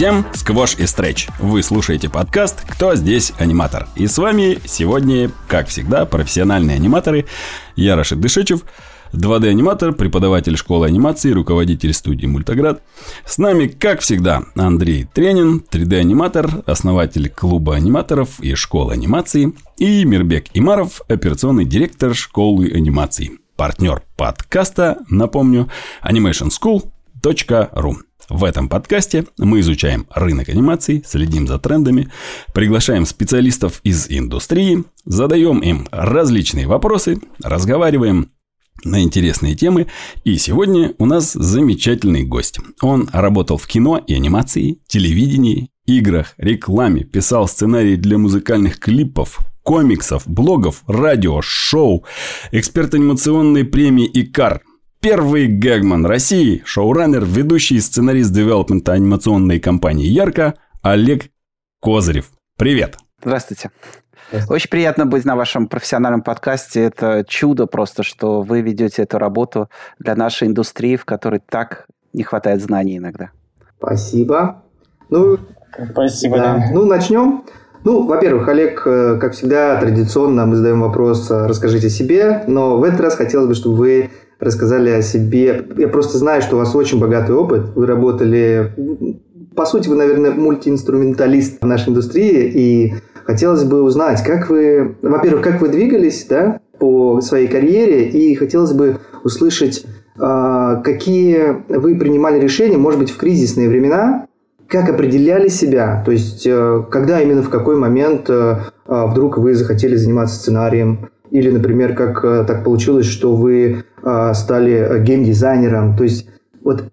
всем, сквош и стретч. Вы слушаете подкаст «Кто здесь аниматор?» И с вами сегодня, как всегда, профессиональные аниматоры. Я Рашид Дышечев, 2D-аниматор, преподаватель школы анимации, руководитель студии «Мультоград». С нами, как всегда, Андрей Тренин, 3D-аниматор, основатель клуба аниматоров и школы анимации. И Мирбек Имаров, операционный директор школы анимации. Партнер подкаста, напомню, animationschool.ru. В этом подкасте мы изучаем рынок анимации, следим за трендами, приглашаем специалистов из индустрии, задаем им различные вопросы, разговариваем на интересные темы. И сегодня у нас замечательный гость. Он работал в кино и анимации, телевидении, играх, рекламе, писал сценарии для музыкальных клипов, комиксов, блогов, радио, шоу, эксперт анимационной премии «Икар», Первый гэгман России, шоураннер, ведущий и сценарист девелопмента анимационной компании «Ярко» Олег Козырев. Привет! Здравствуйте. Очень приятно быть на вашем профессиональном подкасте. Это чудо просто, что вы ведете эту работу для нашей индустрии, в которой так не хватает знаний иногда. Спасибо. Ну, Спасибо. Да. да. Ну, начнем. Ну, во-первых, Олег, э, как всегда, традиционно мы задаем вопрос «Расскажите о себе», но в этот раз хотелось бы, чтобы вы рассказали о себе. Я просто знаю, что у вас очень богатый опыт. Вы работали... По сути, вы, наверное, мультиинструменталист в нашей индустрии, и хотелось бы узнать, как вы... Во-первых, как вы двигались да, по своей карьере, и хотелось бы услышать, а, какие вы принимали решения, может быть, в кризисные времена, как определяли себя, то есть э, когда именно в какой момент э, а, вдруг вы захотели заниматься сценарием, или, например, как э, так получилось, что вы э, стали э, геймдизайнером. То есть вот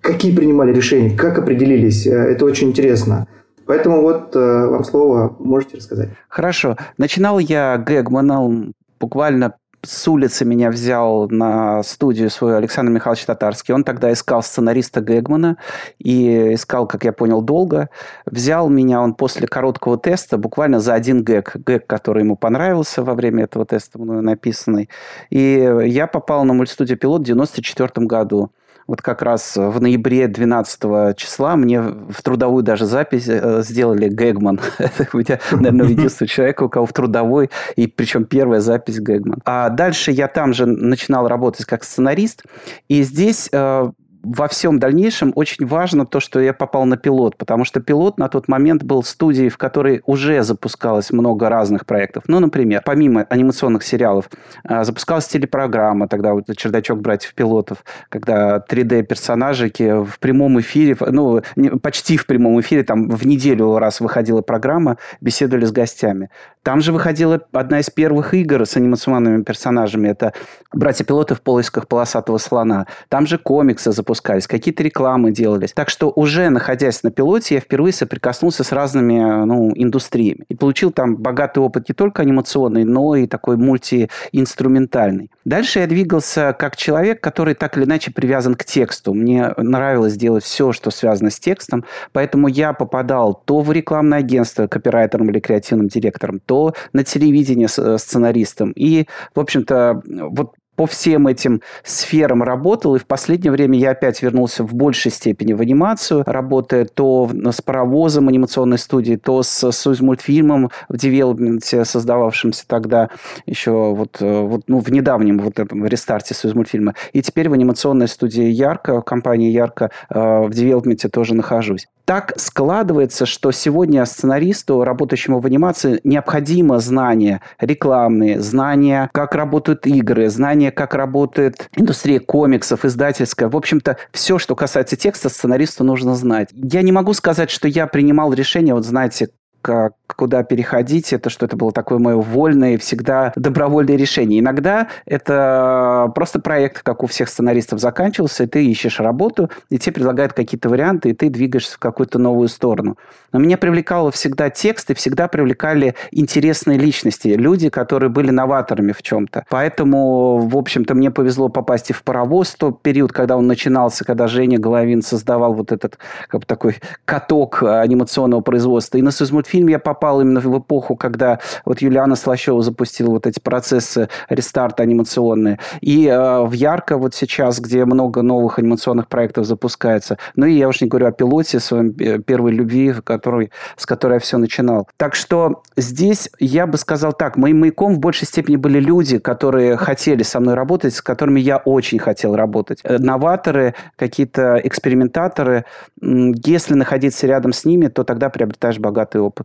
какие принимали решения, как определились, это очень интересно. Поэтому вот вам слово, можете рассказать. Хорошо. Начинал я Гэгманом буквально с улицы меня взял на студию свою Александр Михайлович Татарский. Он тогда искал сценариста Гэгмана и искал, как я понял, долго. Взял меня он после короткого теста буквально за один гэг. Гэг, который ему понравился во время этого теста мною написанный. И я попал на мультстудию «Пилот» в 1994 году вот как раз в ноябре 12 числа мне в трудовую даже запись э, сделали Гэгман. Это меня, наверное, единственный человек, у кого в трудовой, и причем первая запись Гэгман. А дальше я там же начинал работать как сценарист, и здесь э, во всем дальнейшем очень важно то, что я попал на пилот, потому что пилот на тот момент был студией, в которой уже запускалось много разных проектов. Ну, например, помимо анимационных сериалов, а, запускалась телепрограмма, тогда вот «Чердачок братьев пилотов», когда 3D-персонажики в прямом эфире, ну, почти в прямом эфире, там в неделю раз выходила программа, беседовали с гостями. Там же выходила одна из первых игр с анимационными персонажами. Это «Братья-пилоты в поисках полосатого слона». Там же комиксы запускались, какие-то рекламы делались. Так что уже находясь на пилоте, я впервые соприкоснулся с разными ну, индустриями. И получил там богатый опыт не только анимационный, но и такой мультиинструментальный. Дальше я двигался как человек, который так или иначе привязан к тексту. Мне нравилось делать все, что связано с текстом, поэтому я попадал то в рекламное агентство копирайтером или креативным директором, то на телевидении э, сценаристом. И, в общем-то, вот по всем этим сферам работал, и в последнее время я опять вернулся в большей степени в анимацию, работая то с паровозом анимационной студии, то с, с мультфильмом в девелопменте, создававшимся тогда еще вот, э, вот ну, в недавнем вот этом рестарте Союз мультфильма. И теперь в анимационной студии Ярко, компании Ярко, э, в девелопменте тоже нахожусь так складывается, что сегодня сценаристу, работающему в анимации, необходимо знания рекламные, знания, как работают игры, знания, как работает индустрия комиксов, издательская. В общем-то, все, что касается текста, сценаристу нужно знать. Я не могу сказать, что я принимал решение, вот знаете, как, куда переходить, это что это было такое мое вольное, всегда добровольное решение. Иногда это просто проект, как у всех сценаристов, заканчивался, и ты ищешь работу, и тебе предлагают какие-то варианты, и ты двигаешься в какую-то новую сторону. Но меня привлекало всегда текст, и всегда привлекали интересные личности, люди, которые были новаторами в чем-то. Поэтому, в общем-то, мне повезло попасть и в паровоз, тот период, когда он начинался, когда Женя Головин создавал вот этот как бы такой каток анимационного производства, и на Союзмультфильм мультфильм я попал именно в эпоху, когда вот Юлиана Слащева запустила вот эти процессы рестарта анимационные. И э, в Ярко вот сейчас, где много новых анимационных проектов запускается. Ну и я уж не говорю о пилоте, своем э, первой любви, который, с которой я все начинал. Так что здесь я бы сказал так, моим маяком в большей степени были люди, которые хотели со мной работать, с которыми я очень хотел работать. Э, новаторы, какие-то экспериментаторы. Если находиться рядом с ними, то тогда приобретаешь богатый опыт.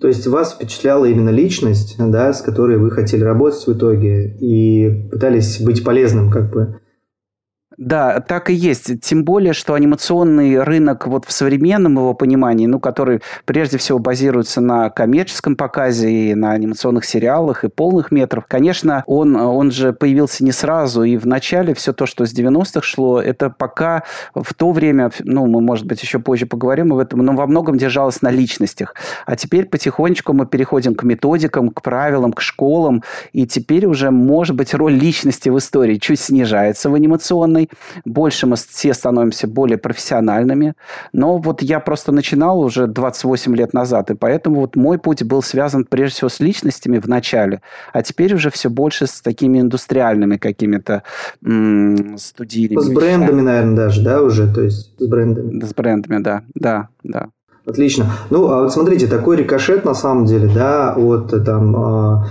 То есть вас впечатляла именно личность, да, с которой вы хотели работать в итоге и пытались быть полезным как бы да, так и есть. Тем более, что анимационный рынок вот в современном его понимании, ну, который прежде всего базируется на коммерческом показе и на анимационных сериалах и полных метров, конечно, он, он же появился не сразу. И в начале все то, что с 90-х шло, это пока в то время, ну, мы, может быть, еще позже поговорим об этом, но во многом держалось на личностях. А теперь потихонечку мы переходим к методикам, к правилам, к школам, и теперь уже, может быть, роль личности в истории чуть снижается в анимационной, больше мы все становимся более профессиональными. Но вот я просто начинал уже 28 лет назад, и поэтому вот мой путь был связан прежде всего с личностями в начале, а теперь уже все больше с такими индустриальными какими-то м- студийными. С брендами, наверное, даже, да, уже, то есть с брендами. С брендами, да, да, да. Отлично. Ну, а вот смотрите, такой рикошет на самом деле, да, вот там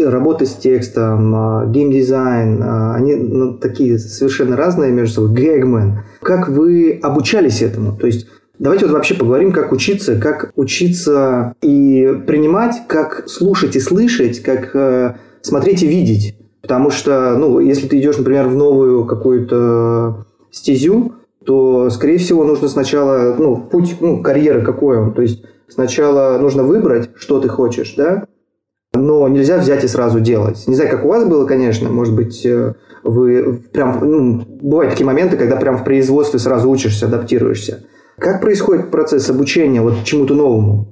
работа с текстом, а, геймдизайн, а, они ну, такие совершенно разные между собой. Гэгмен. Как вы обучались этому? То есть Давайте вот вообще поговорим, как учиться, как учиться и принимать, как слушать и слышать, как э, смотреть и видеть. Потому что, ну, если ты идешь, например, в новую какую-то стезю, то, скорее всего, нужно сначала, ну, путь, ну, карьеры какой он. То есть сначала нужно выбрать, что ты хочешь, да, но нельзя взять и сразу делать. Не знаю, как у вас было, конечно, может быть, э, вы прям, ну, бывают такие моменты, когда прям в производстве сразу учишься, адаптируешься. Как происходит процесс обучения вот чему-то новому?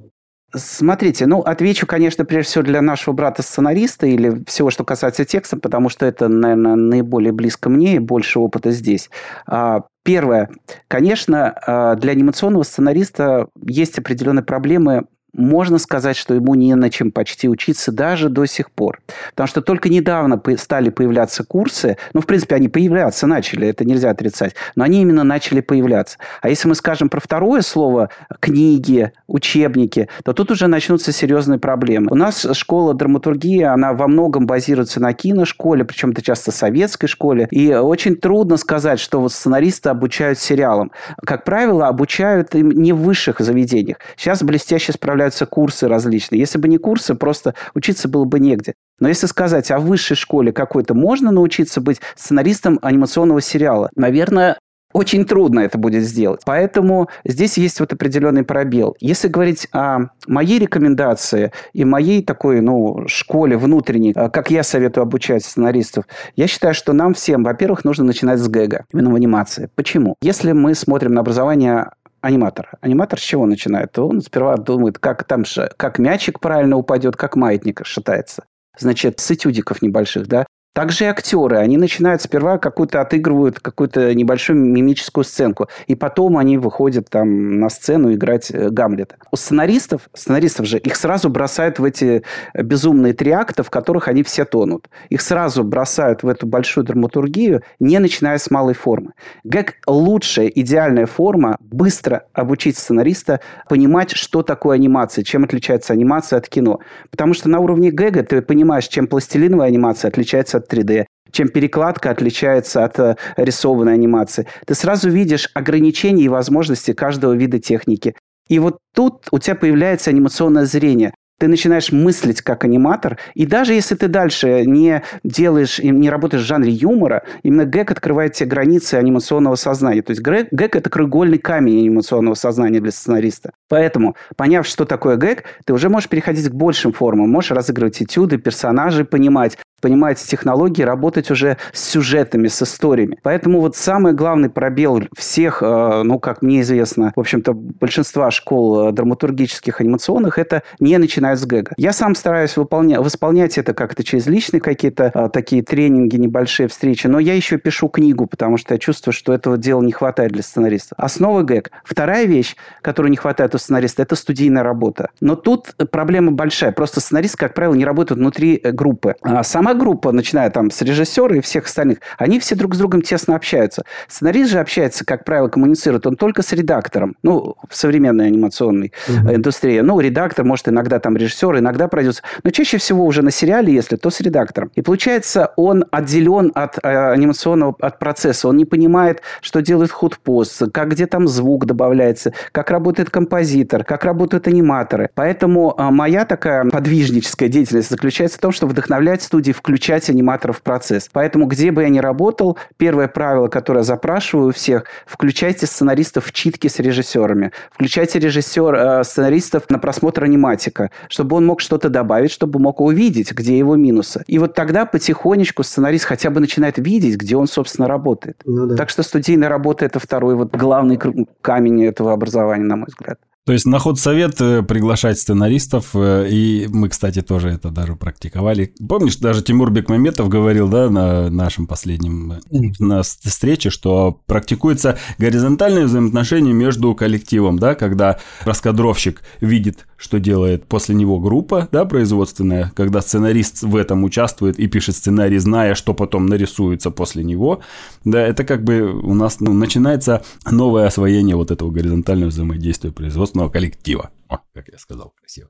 Смотрите, ну, отвечу, конечно, прежде всего для нашего брата-сценариста или всего, что касается текста, потому что это, наверное, наиболее близко мне и больше опыта здесь. А, первое. Конечно, а, для анимационного сценариста есть определенные проблемы можно сказать, что ему не на чем почти учиться даже до сих пор. Потому что только недавно стали появляться курсы, ну, в принципе, они появляться начали, это нельзя отрицать, но они именно начали появляться. А если мы скажем про второе слово, книги, учебники, то тут уже начнутся серьезные проблемы. У нас школа драматургии, она во многом базируется на киношколе, причем это часто советской школе, и очень трудно сказать, что вот сценаристы обучают сериалам. Как правило, обучают им не в высших заведениях. Сейчас блестяще справляются появляются курсы различные. Если бы не курсы, просто учиться было бы негде. Но если сказать о высшей школе какой-то, можно научиться быть сценаристом анимационного сериала? Наверное, очень трудно это будет сделать. Поэтому здесь есть вот определенный пробел. Если говорить о моей рекомендации и моей такой, ну, школе внутренней, э, как я советую обучать сценаристов, я считаю, что нам всем, во-первых, нужно начинать с гэга, именно в анимации. Почему? Если мы смотрим на образование аниматор. Аниматор с чего начинает? Он сперва думает, как там как мячик правильно упадет, как маятник шатается. Значит, с этюдиков небольших, да. Также и актеры, они начинают сперва какую-то отыгрывают какую-то небольшую мимическую сценку, и потом они выходят там на сцену играть э, Гамлета. У сценаристов, сценаристов же, их сразу бросают в эти безумные три акта, в которых они все тонут. Их сразу бросают в эту большую драматургию, не начиная с малой формы. Гэг – лучшая, идеальная форма быстро обучить сценариста понимать, что такое анимация, чем отличается анимация от кино. Потому что на уровне гэга ты понимаешь, чем пластилиновая анимация отличается от 3D, чем перекладка отличается от э, рисованной анимации. Ты сразу видишь ограничения и возможности каждого вида техники. И вот тут у тебя появляется анимационное зрение ты начинаешь мыслить как аниматор, и даже если ты дальше не делаешь, не работаешь в жанре юмора, именно гэг открывает тебе границы анимационного сознания. То есть гэг – это краеугольный камень анимационного сознания для сценариста. Поэтому, поняв, что такое гэг, ты уже можешь переходить к большим формам, можешь разыгрывать этюды, персонажей понимать, понимать технологии, работать уже с сюжетами, с историями. Поэтому вот самый главный пробел всех, э, ну, как мне известно, в общем-то, большинства школ э, драматургических, анимационных, это не начинают с гэга. Я сам стараюсь выполнять, восполнять это как-то через личные какие-то а, такие тренинги, небольшие встречи, но я еще пишу книгу, потому что я чувствую, что этого дела не хватает для сценариста. Основа гэг. Вторая вещь, которую не хватает у сценариста, это студийная работа. Но тут проблема большая. Просто сценарист, как правило, не работает внутри группы. А сама группа, начиная там с режиссера и всех остальных, они все друг с другом тесно общаются. Сценарист же общается, как правило, коммуницирует он только с редактором. Ну, в современной анимационной угу. индустрии. Ну, редактор, может, иногда там режиссер, иногда продюсер. Но чаще всего уже на сериале, если, то с редактором. И получается, он отделен от э, анимационного от процесса. Он не понимает, что делает худпост, как где там звук добавляется, как работает композитор, как работают аниматоры. Поэтому э, моя такая подвижническая деятельность заключается в том, что вдохновлять студии включать аниматоров в процесс. Поэтому, где бы я ни работал, первое правило, которое запрашиваю у всех, включайте сценаристов в читки с режиссерами. Включайте режиссер, э, сценаристов на просмотр аниматика, чтобы он мог что-то добавить, чтобы мог увидеть, где его минусы. И вот тогда потихонечку сценарист хотя бы начинает видеть, где он, собственно, работает. Ну, да. Так что студийная работа – это второй вот главный камень этого образования, на мой взгляд. То есть на ход совет э, приглашать сценаристов, э, и мы, кстати, тоже это даже практиковали. Помнишь, даже Тимур Бекмаметов говорил, да, на нашем последнем э, на встрече, что практикуется горизонтальное взаимоотношение между коллективом, да, когда раскадровщик видит, что делает после него группа, да, производственная, когда сценарист в этом участвует и пишет сценарий, зная, что потом нарисуется после него, да, это как бы у нас ну, начинается новое освоение вот этого горизонтального взаимодействия производства собственного коллектива. О, как я сказал, красиво.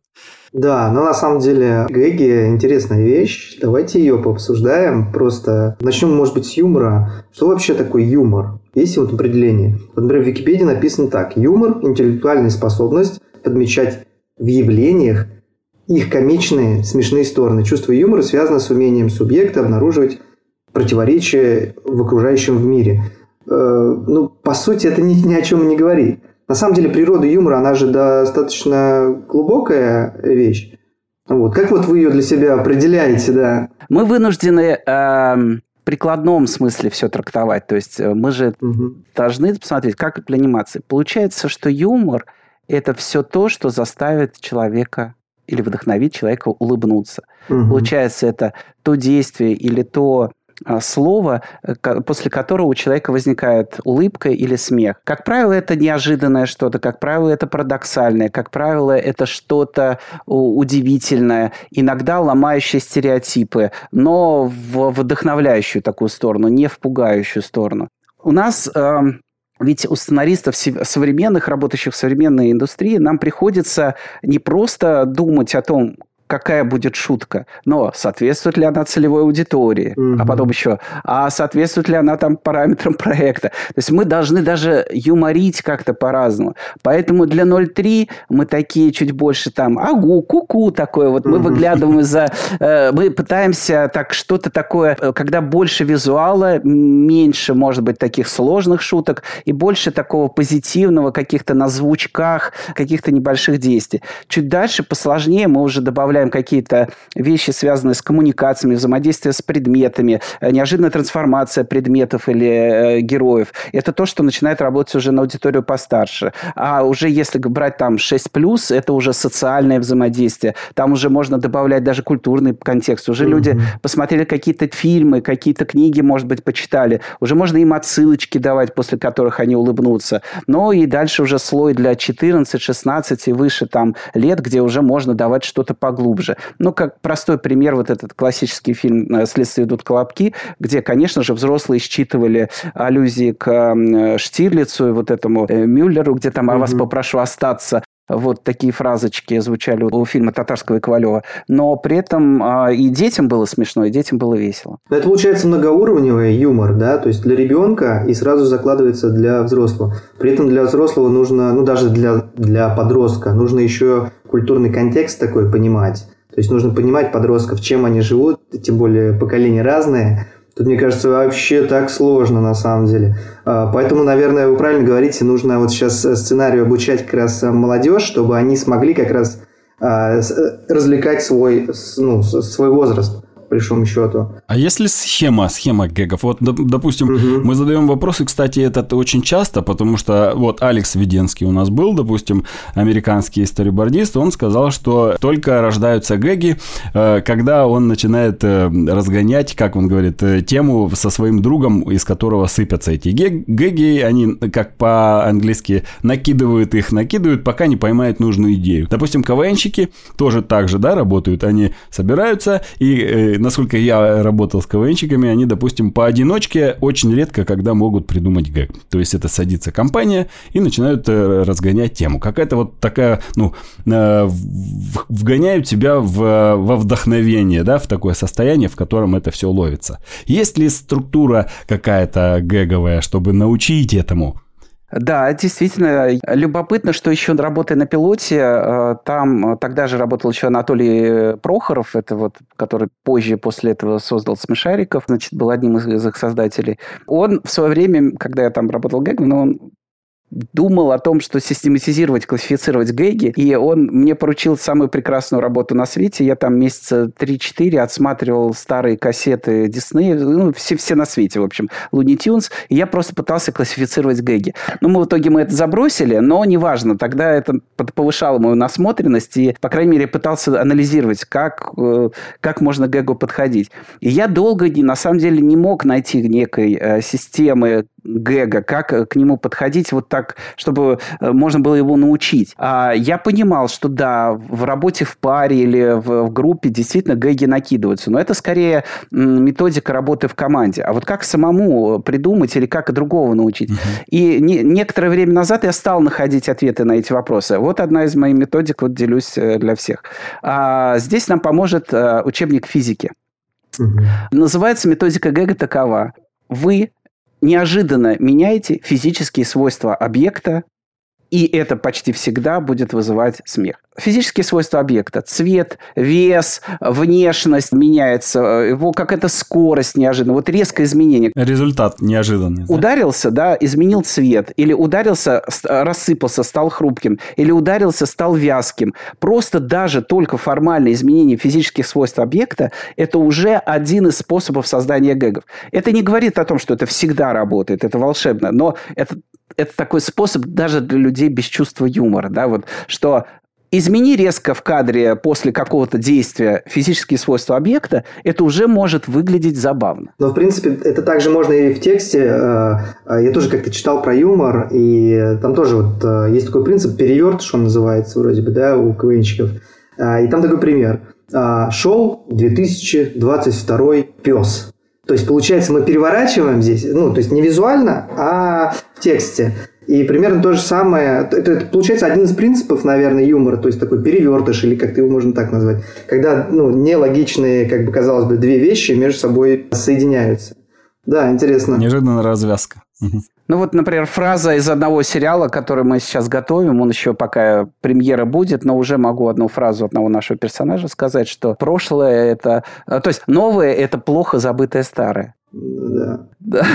Да, но на самом деле Гэги интересная вещь. Давайте ее пообсуждаем. Просто начнем, может быть, с юмора. Что вообще такое юмор? Есть вот определение. Вот, например, в Википедии написано так. Юмор – интеллектуальная способность подмечать в явлениях их комичные, смешные стороны. Чувство юмора связано с умением субъекта обнаруживать противоречия в окружающем в мире. Э, ну, по сути, это ни, ни о чем не говорит. На самом деле природа юмора, она же достаточно глубокая вещь. Вот. Как вот вы ее для себя определяете, да? Мы вынуждены э, прикладном смысле все трактовать. То есть э, мы же угу. должны посмотреть, как для анимации. Получается, что юмор – это все то, что заставит человека или вдохновит человека улыбнуться. Угу. Получается, это то действие или то слово, э, после которого у человека возникает улыбка или смех. Как правило, это неожиданное что-то, как правило, это парадоксальное, как правило, это что-то удивительное, иногда ломающее стереотипы, но в вдохновляющую такую сторону, не в пугающую сторону. У нас э, ведь у сценаристов современных, работающих в современной индустрии, нам приходится не просто думать о том, какая будет шутка, но соответствует ли она целевой аудитории, угу. а потом еще, а соответствует ли она там параметрам проекта. То есть мы должны даже юморить как-то по-разному. Поэтому для 0.3 мы такие чуть больше там, агу, куку такое, вот мы выглядываем из-за... Э, мы пытаемся так что-то такое, э, когда больше визуала, меньше, может быть, таких сложных шуток и больше такого позитивного, каких-то на звучках, каких-то небольших действий. Чуть дальше, посложнее, мы уже добавляем добавляем какие-то вещи, связанные с коммуникациями, взаимодействие с предметами, э, неожиданная трансформация предметов или э, героев. Это то, что начинает работать уже на аудиторию постарше. А уже если брать там 6+, это уже социальное взаимодействие. Там уже можно добавлять даже культурный контекст. Уже mm-hmm. люди посмотрели какие-то фильмы, какие-то книги, может быть, почитали. Уже можно им отсылочки давать, после которых они улыбнутся. Но и дальше уже слой для 14, 16 и выше там лет, где уже можно давать что-то поглубже глубже. Ну, как простой пример, вот этот классический фильм э, «Следствие идут колобки», где, конечно же, взрослые считывали аллюзии к Штирлицу и вот этому э, Мюллеру, где там «А вас попрошу остаться», вот такие фразочки звучали у фильма Татарского и Ковалева. Но при этом э, и детям было смешно, и детям было весело. Это получается многоуровневый юмор, да? То есть для ребенка и сразу закладывается для взрослого. При этом для взрослого нужно, ну даже для, для подростка, нужно еще культурный контекст такой понимать. То есть нужно понимать подростков, чем они живут, тем более поколения разные. Тут, мне кажется, вообще так сложно на самом деле. А, поэтому, наверное, вы правильно говорите, нужно вот сейчас сценарию обучать как раз молодежь, чтобы они смогли как раз а, развлекать свой, ну, свой возраст. По большому счету. А если схема, схема гэгов? Вот, допустим, угу. мы задаем вопросы, кстати, это очень часто, потому что вот Алекс Веденский у нас был, допустим, американский сторибордист, он сказал, что только рождаются гэги, э, когда он начинает э, разгонять, как он говорит, э, тему со своим другом, из которого сыпятся эти гэги, они, как по-английски, накидывают их, накидывают, пока не поймают нужную идею. Допустим, КВНщики тоже так же, да, работают, они собираются, и, насколько я работал с КВНщиками, они, допустим, поодиночке очень редко, когда могут придумать гэг. То есть, это садится компания и начинают разгонять тему. Какая-то вот такая, ну, вгоняют тебя в, во вдохновение, да, в такое состояние, в котором это все ловится. Есть ли структура какая-то гэговая, чтобы научить этому? Да, действительно, любопытно, что еще работая на пилоте, э, там тогда же работал еще Анатолий Прохоров, это вот, который позже после этого создал Смешариков, значит, был одним из, их создателей. Он в свое время, когда я там работал Гэгом, он думал о том, что систематизировать, классифицировать гэги, и он мне поручил самую прекрасную работу на свете. Я там месяца 3-4 отсматривал старые кассеты Диснея, ну, все, все на свете, в общем, Луни Тюнс, и я просто пытался классифицировать гэги. Ну, мы в итоге мы это забросили, но неважно, тогда это повышало мою насмотренность, и, по крайней мере, пытался анализировать, как, э, как можно гэгу подходить. И я долго, на самом деле, не мог найти некой э, системы гэга, как к нему подходить вот так, чтобы э, можно было его научить. А я понимал, что да, в работе в паре или в, в группе действительно гэги накидываются, но это скорее методика работы в команде. А вот как самому придумать или как другого научить? Uh-huh. И не, некоторое время назад я стал находить ответы на эти вопросы. Вот одна из моих методик, вот делюсь э, для всех. А, здесь нам поможет учебник физики. Угу. Называется методика Гэга такова. Вы неожиданно меняете физические свойства объекта, и это почти всегда будет вызывать смех. Физические свойства объекта, цвет, вес, внешность меняется, его какая-то скорость неожиданно, вот резкое изменение. Результат неожиданный. Да? Ударился, да, изменил цвет, или ударился, рассыпался, стал хрупким, или ударился, стал вязким. Просто даже только формальное изменение физических свойств объекта – это уже один из способов создания гэгов. Это не говорит о том, что это всегда работает, это волшебно, но это это такой способ даже для людей без чувства юмора, да, вот, что измени резко в кадре после какого-то действия физические свойства объекта, это уже может выглядеть забавно. Но, в принципе, это также можно и в тексте. Э, э, я тоже как-то читал про юмор, и там тоже вот э, есть такой принцип, переверт, что он называется вроде бы, да, у КВНщиков. И там такой пример. Шел 2022 пес. То есть, получается, мы переворачиваем здесь, ну, то есть не визуально, а в тексте. И примерно то же самое, это, это получается один из принципов, наверное, юмора, то есть такой перевертыш, или как-то его можно так назвать, когда ну, нелогичные, как бы казалось бы, две вещи между собой соединяются. Да, интересно. Неожиданная развязка. Ну вот, например, фраза из одного сериала, который мы сейчас готовим, он еще пока премьера будет, но уже могу одну фразу одного нашего персонажа сказать, что прошлое это... То есть новое это плохо забытое старое. Да. Да,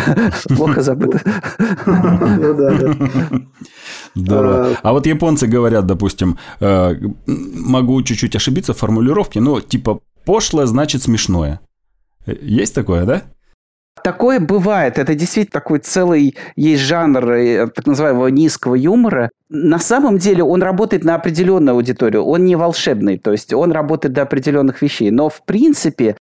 плохо забыто. Ну да, да. Здорово. А, а вот японцы говорят, допустим, э, могу чуть-чуть ошибиться в формулировке, но типа пошлое значит смешное. Э, есть такое, да? Такое бывает. Это действительно такой целый есть жанр э, так называемого низкого юмора. На самом деле он работает на определенную аудиторию. Он не волшебный. То есть он работает до определенных вещей. Но в принципе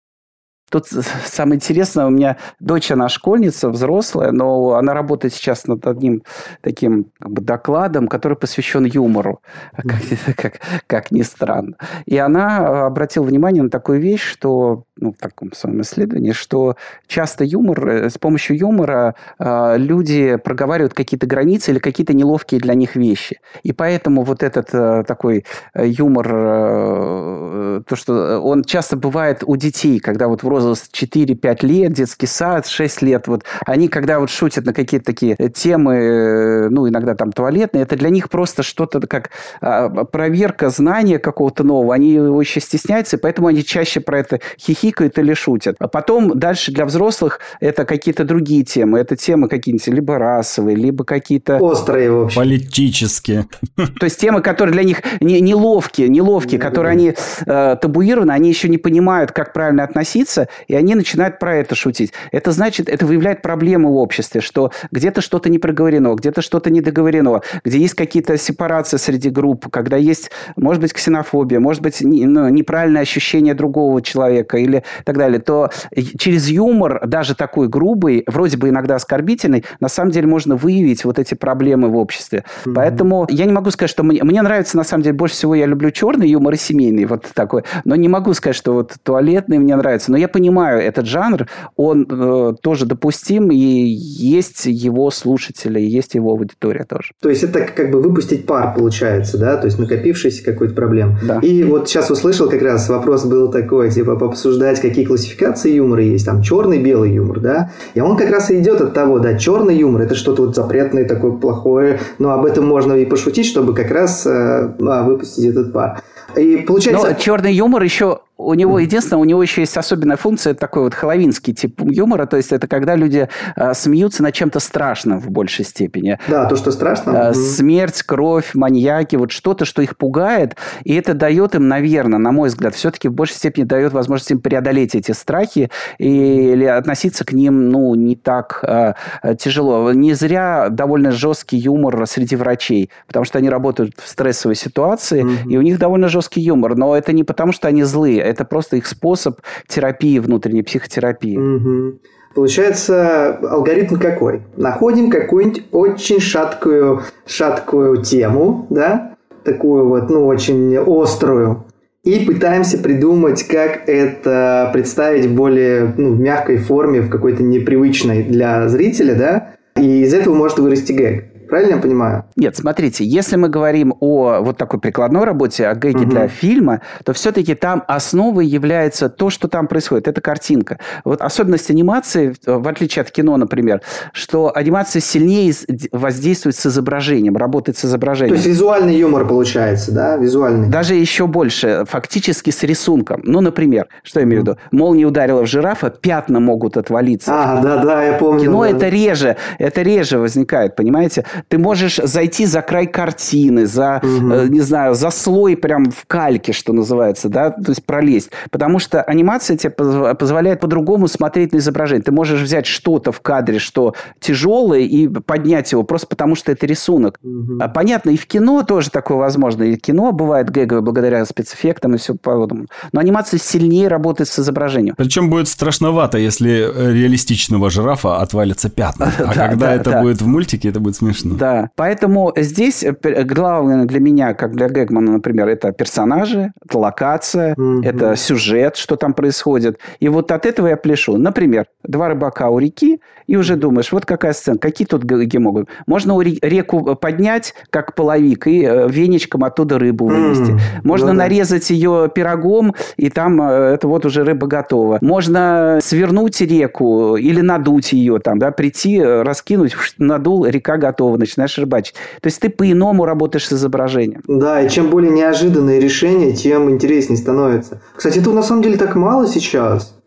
Тут самое интересное, у меня дочь, она школьница, взрослая, но она работает сейчас над одним таким как бы, докладом, который посвящен юмору, как, как, как ни странно. И она обратила внимание на такую вещь, что ну, в таком своем исследовании, что часто юмор, э, с помощью юмора э, люди проговаривают какие-то границы или какие-то неловкие для них вещи. И поэтому вот этот э, такой юмор, э, то, что он часто бывает у детей, когда вот в возраст 4-5 лет, детский сад, 6 лет, вот они, когда вот шутят на какие-то такие темы, э, ну, иногда там туалетные, это для них просто что-то как а, проверка знания какого-то нового, они очень стесняются, и поэтому они чаще про это хихикают или шутят. А потом дальше для взрослых это какие-то другие темы, это темы какие-нибудь либо расовые, либо какие-то... Острые, в общем. Политические. То есть темы, которые для них не, неловкие, неловкие, которые они э, табуированы, они еще не понимают, как правильно относиться, и они начинают про это шутить. Это значит, это выявляет проблемы в обществе, что где-то что-то не проговорено, где-то что-то не договорено, где есть какие-то сепарации среди групп, когда есть, может быть, ксенофобия, может быть, ну, неправильное ощущение другого человека или так далее, то через юмор, даже такой грубый, вроде бы иногда оскорбительный, на самом деле можно выявить вот эти проблемы в обществе. Mm-hmm. Поэтому я не могу сказать, что мне, мне нравится, на самом деле, больше всего я люблю черный юмор и семейный, вот такой. Но не могу сказать, что вот туалетный мне нравится. Но я понимаю, этот жанр, он э, тоже допустим, и есть его слушатели, есть его аудитория тоже. То есть это как бы выпустить пар, получается, да? То есть накопившийся какой-то проблем. Да. И вот сейчас услышал как раз вопрос был такой, типа, обсуждать, какие классификации юмора есть. Там черный, белый юмор, да? И он как раз и идет от того, да, черный юмор – это что-то вот запретное, такое плохое, но об этом можно и пошутить, чтобы как раз э, а, выпустить этот пар. И получается... Но черный юмор еще у него, единственное, у него еще есть особенная функция, такой вот хэллоуинский тип юмора, то есть это когда люди э, смеются над чем-то страшным в большей степени. Да, то, что страшно. Э, смерть, кровь, маньяки, вот что-то, что их пугает, и это дает им, наверное, на мой взгляд, все-таки в большей степени дает возможность им преодолеть эти страхи и, или относиться к ним, ну, не так э, тяжело. Не зря довольно жесткий юмор среди врачей, потому что они работают в стрессовой ситуации, mm-hmm. и у них довольно жесткий юмор, но это не потому, что они злые, это просто их способ терапии, внутренней психотерапии. Угу. Получается, алгоритм какой? Находим какую-нибудь очень шаткую, шаткую тему, да, такую вот, ну, очень острую, и пытаемся придумать, как это представить в более ну, мягкой форме, в какой-то непривычной для зрителя, да, и из этого может вырасти гэг. Правильно я понимаю? Нет, смотрите, если мы говорим о вот такой прикладной работе, о гэге угу. для фильма, то все-таки там основой является то, что там происходит. Это картинка. Вот особенность анимации, в отличие от кино, например, что анимация сильнее воздействует с изображением, работает с изображением. То есть визуальный юмор получается, да? Визуальный. Даже еще больше, фактически с рисунком. Ну, например, что я имею в виду? Молния ударила в жирафа, пятна могут отвалиться. А, да-да, я помню. Кино да. это реже, это реже возникает, понимаете? Ты можешь зайти за край картины, за, угу. э, не знаю, за слой прям в кальке, что называется, да, то есть пролезть. Потому что анимация тебе позволяет по-другому смотреть на изображение. Ты можешь взять что-то в кадре, что тяжелое, и поднять его просто потому, что это рисунок. Угу. А, понятно, и в кино тоже такое возможно. И кино бывает гэговое благодаря спецэффектам и все подобному. Но анимация сильнее работает с изображением. Причем будет страшновато, если реалистичного жирафа отвалятся пятна. А когда это будет в мультике, это будет смешно. Да. Поэтому здесь э, главное для меня, как для Гэгмана, например, это персонажи, это локация, угу. это сюжет, что там происходит. И вот от этого я пляшу. Например, два рыбака у реки, и уже думаешь, вот какая сцена, какие тут гэги могут. Можно реку поднять, как половик, и э, веничком оттуда рыбу вывести. Можно ну, нарезать ее пирогом, и там э, это вот уже рыба готова. Можно свернуть реку или надуть ее там, да, прийти, раскинуть, надул, река готова начинаешь рыбачить. То есть ты по-иному работаешь с изображением. Да, и чем более неожиданные решения, тем интереснее становится. Кстати, этого на самом деле так мало сейчас.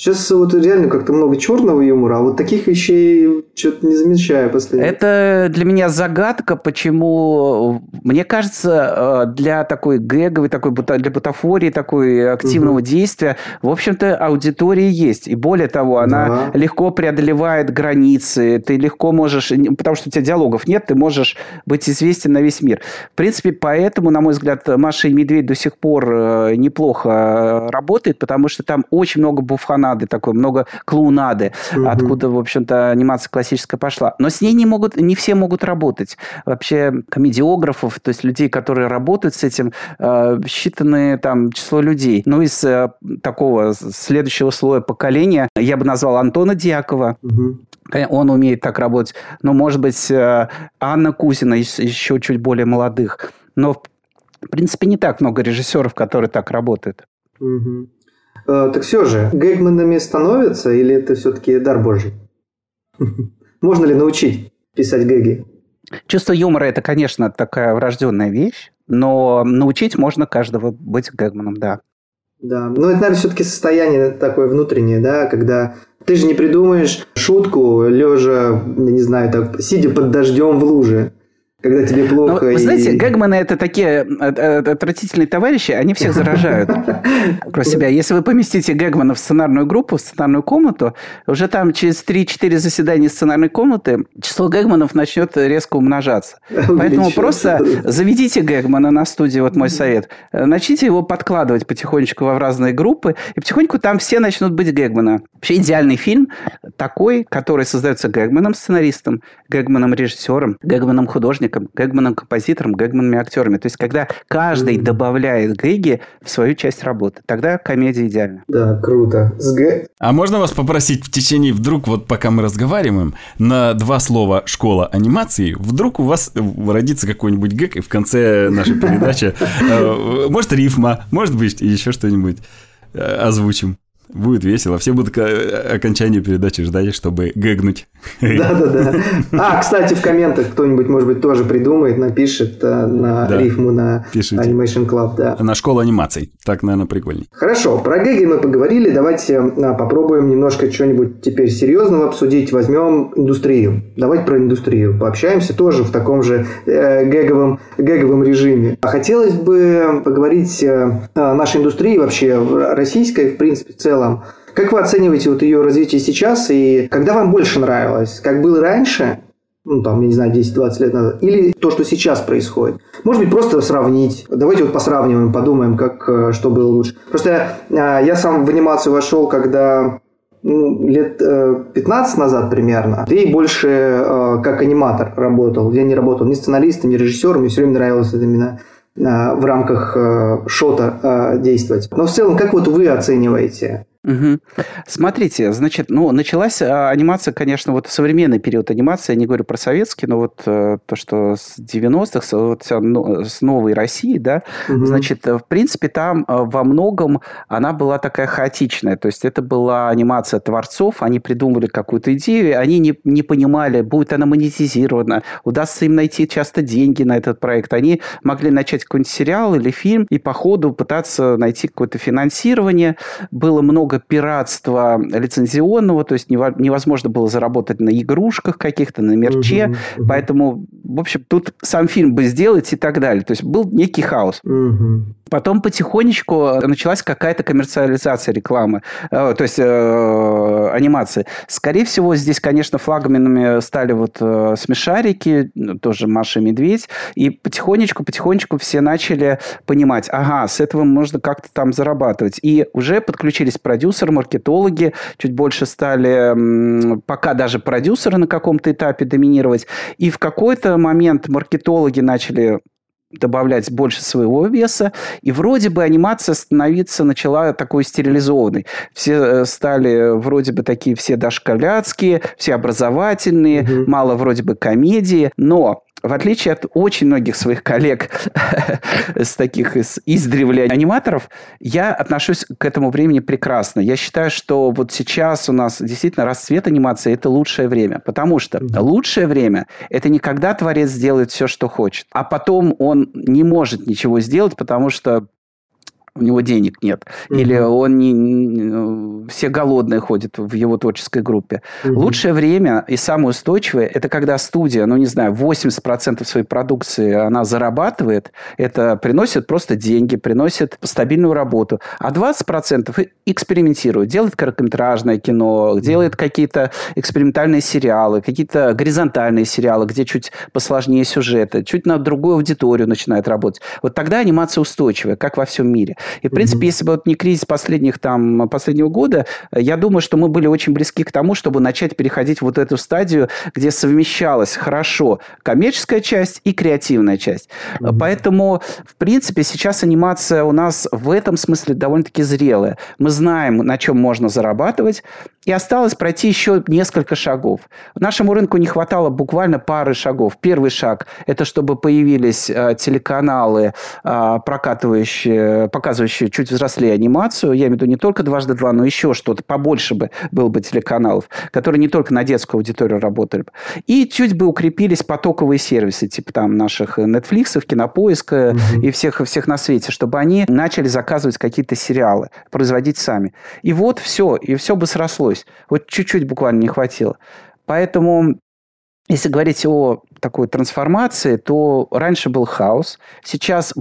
Сейчас вот реально как-то много черного юмора, а вот таких вещей что-то не замечаю последнее. Это для меня загадка, почему, мне кажется, э, для такой гэговой, такой, для бутафории, такой активного угу. действия, в общем-то, аудитория есть. И более того, она да. легко преодолевает границы, ты легко можешь, потому что у тебя диалогов нет, ты можешь быть известен на весь мир. В принципе, поэтому, на мой взгляд, Маша и Медведь до сих пор э, неплохо э, работает, потому что там очень много буфана клоунады такой, много клоунады, угу. откуда, в общем-то, анимация классическая пошла. Но с ней не могут, не все могут работать. Вообще комедиографов, то есть людей, которые работают с этим, э, считанное там число людей. Ну, из э, такого следующего слоя поколения я бы назвал Антона Дьякова. Угу. Он умеет так работать. Но, может быть, э, Анна Кузина, еще чуть более молодых. Но, в принципе, не так много режиссеров, которые так работают. Угу. Э, так все же, гэгманами становятся или это все-таки дар божий? Можно ли научить писать гэги? Чувство юмора – это, конечно, такая врожденная вещь, но научить можно каждого быть гэгманом, да. Да, но это, наверное, все-таки состояние такое внутреннее, да, когда ты же не придумаешь шутку, лежа, не знаю, так, сидя под дождем в луже. Когда тебе ну, плохо. Ну, вы знаете, Гэгманы это такие отвратительные товарищи, они всех заражают про себя. Если вы поместите Гэгмана в сценарную группу, в сценарную комнату, уже там через 3-4 заседания сценарной комнаты число Гэгманов начнет резко умножаться. Поэтому просто заведите Гэгмана на студии, вот мой совет. Начните его подкладывать потихонечку во разные группы, и потихоньку там все начнут быть Гэгмана. Вообще идеальный фильм такой, который создается Гэгманом сценаристом, Гэгманом режиссером, Гэгманом художником, художником, гэгманом композитором, гэгманами актерами. То есть, когда каждый mm-hmm. добавляет гэги в свою часть работы, тогда комедия идеальна. Да, круто. С гэ... А можно вас попросить в течение, вдруг, вот пока мы разговариваем, на два слова «школа анимации», вдруг у вас родится какой-нибудь гэг, и в конце нашей передачи, э, может, рифма, может быть, еще что-нибудь э, озвучим. Будет весело. Все будут к э, окончанию передачи ждать, чтобы гэгнуть. Да-да-да. А, кстати, в комментах кто-нибудь, может быть, тоже придумает, напишет э, на да. рифму на Пишите. Animation Club. Да. На школу анимаций. Так, наверное, прикольнее. Хорошо, про гэги мы поговорили. Давайте а, попробуем немножко что-нибудь теперь серьезного обсудить. Возьмем индустрию. Давайте про индустрию пообщаемся тоже в таком же э, гэговом, гэговом режиме. А хотелось бы поговорить э, о нашей индустрии вообще российской, в принципе, в целом целом. Как вы оцениваете вот ее развитие сейчас и когда вам больше нравилось? Как было раньше, ну, там, я не знаю, 10-20 лет назад, или то, что сейчас происходит. Может быть, просто сравнить. Давайте вот посравниваем, подумаем, как, э, что было лучше. Просто я, э, я сам в анимацию вошел, когда ну, лет 15 э, назад примерно, и больше как аниматор работал. Я не работал ни сценаристом, ни режиссером, мне все время нравилось это именно в рамках шота действовать. Но в целом, как вот вы оцениваете Угу. Смотрите, значит, ну, началась а, анимация, конечно, вот современный период анимации, я не говорю про советский, но вот э, то, что с 90-х, с, вот, с новой России, да, угу. значит, в принципе, там э, во многом она была такая хаотичная, то есть это была анимация творцов, они придумывали какую-то идею, они не, не понимали, будет она монетизирована, удастся им найти часто деньги на этот проект, они могли начать какой-нибудь сериал или фильм и по ходу пытаться найти какое-то финансирование, было много много пиратства лицензионного, то есть невозможно было заработать на игрушках каких-то, на мерче, угу, угу. поэтому, в общем, тут сам фильм бы сделать и так далее. То есть был некий хаос. Угу. Потом потихонечку началась какая-то коммерциализация рекламы, э, то есть э, анимации. Скорее всего, здесь, конечно, флагманами стали вот э, смешарики, ну, тоже Маша и Медведь, и потихонечку-потихонечку все начали понимать, ага, с этого можно как-то там зарабатывать. И уже подключились продюсеры, маркетологи, чуть больше стали, пока даже продюсеры на каком-то этапе доминировать. И в какой-то момент маркетологи начали добавлять больше своего веса, и вроде бы анимация становиться начала такой стерилизованной. Все э, стали вроде бы такие все дошколяцкие, все образовательные, угу. мало вроде бы комедии, но в отличие от очень многих своих коллег с таких из издревле аниматоров, я отношусь к этому времени прекрасно. Я считаю, что вот сейчас у нас действительно расцвет анимации – это лучшее время. Потому что лучшее время – это не когда творец делает все, что хочет, а потом он не может ничего сделать, потому что у него денег нет, угу. или он не, не, все голодные ходят в его творческой группе. Угу. Лучшее время и самое устойчивое – это когда студия, ну, не знаю, 80% своей продукции она зарабатывает, это приносит просто деньги, приносит стабильную работу, а 20% экспериментирует, делает короткометражное кино, делает какие-то экспериментальные сериалы, какие-то горизонтальные сериалы, где чуть посложнее сюжеты, чуть на другую аудиторию начинает работать. Вот тогда анимация устойчивая, как во всем мире. И, в принципе, mm-hmm. если бы вот не кризис последних, там, последнего года, я думаю, что мы были очень близки к тому, чтобы начать переходить в вот эту стадию, где совмещалась хорошо коммерческая часть и креативная часть. Mm-hmm. Поэтому, в принципе, сейчас анимация у нас в этом смысле довольно-таки зрелая. Мы знаем, на чем можно зарабатывать, и осталось пройти еще несколько шагов. Нашему рынку не хватало буквально пары шагов. Первый шаг – это чтобы появились э, телеканалы, э, прокатывающие, показывающие чуть взрослее анимацию. Я имею в виду не только «Дважды два», но еще что-то. Побольше бы было бы телеканалов, которые не только на детскую аудиторию работали бы. И чуть бы укрепились потоковые сервисы, типа там наших Netflix, Кинопоиска угу. и всех, всех на свете, чтобы они начали заказывать какие-то сериалы, производить сами. И вот все, и все бы срослось. Вот чуть-чуть буквально не хватило. Поэтому если говорить о такой трансформации, то раньше был хаос. Сейчас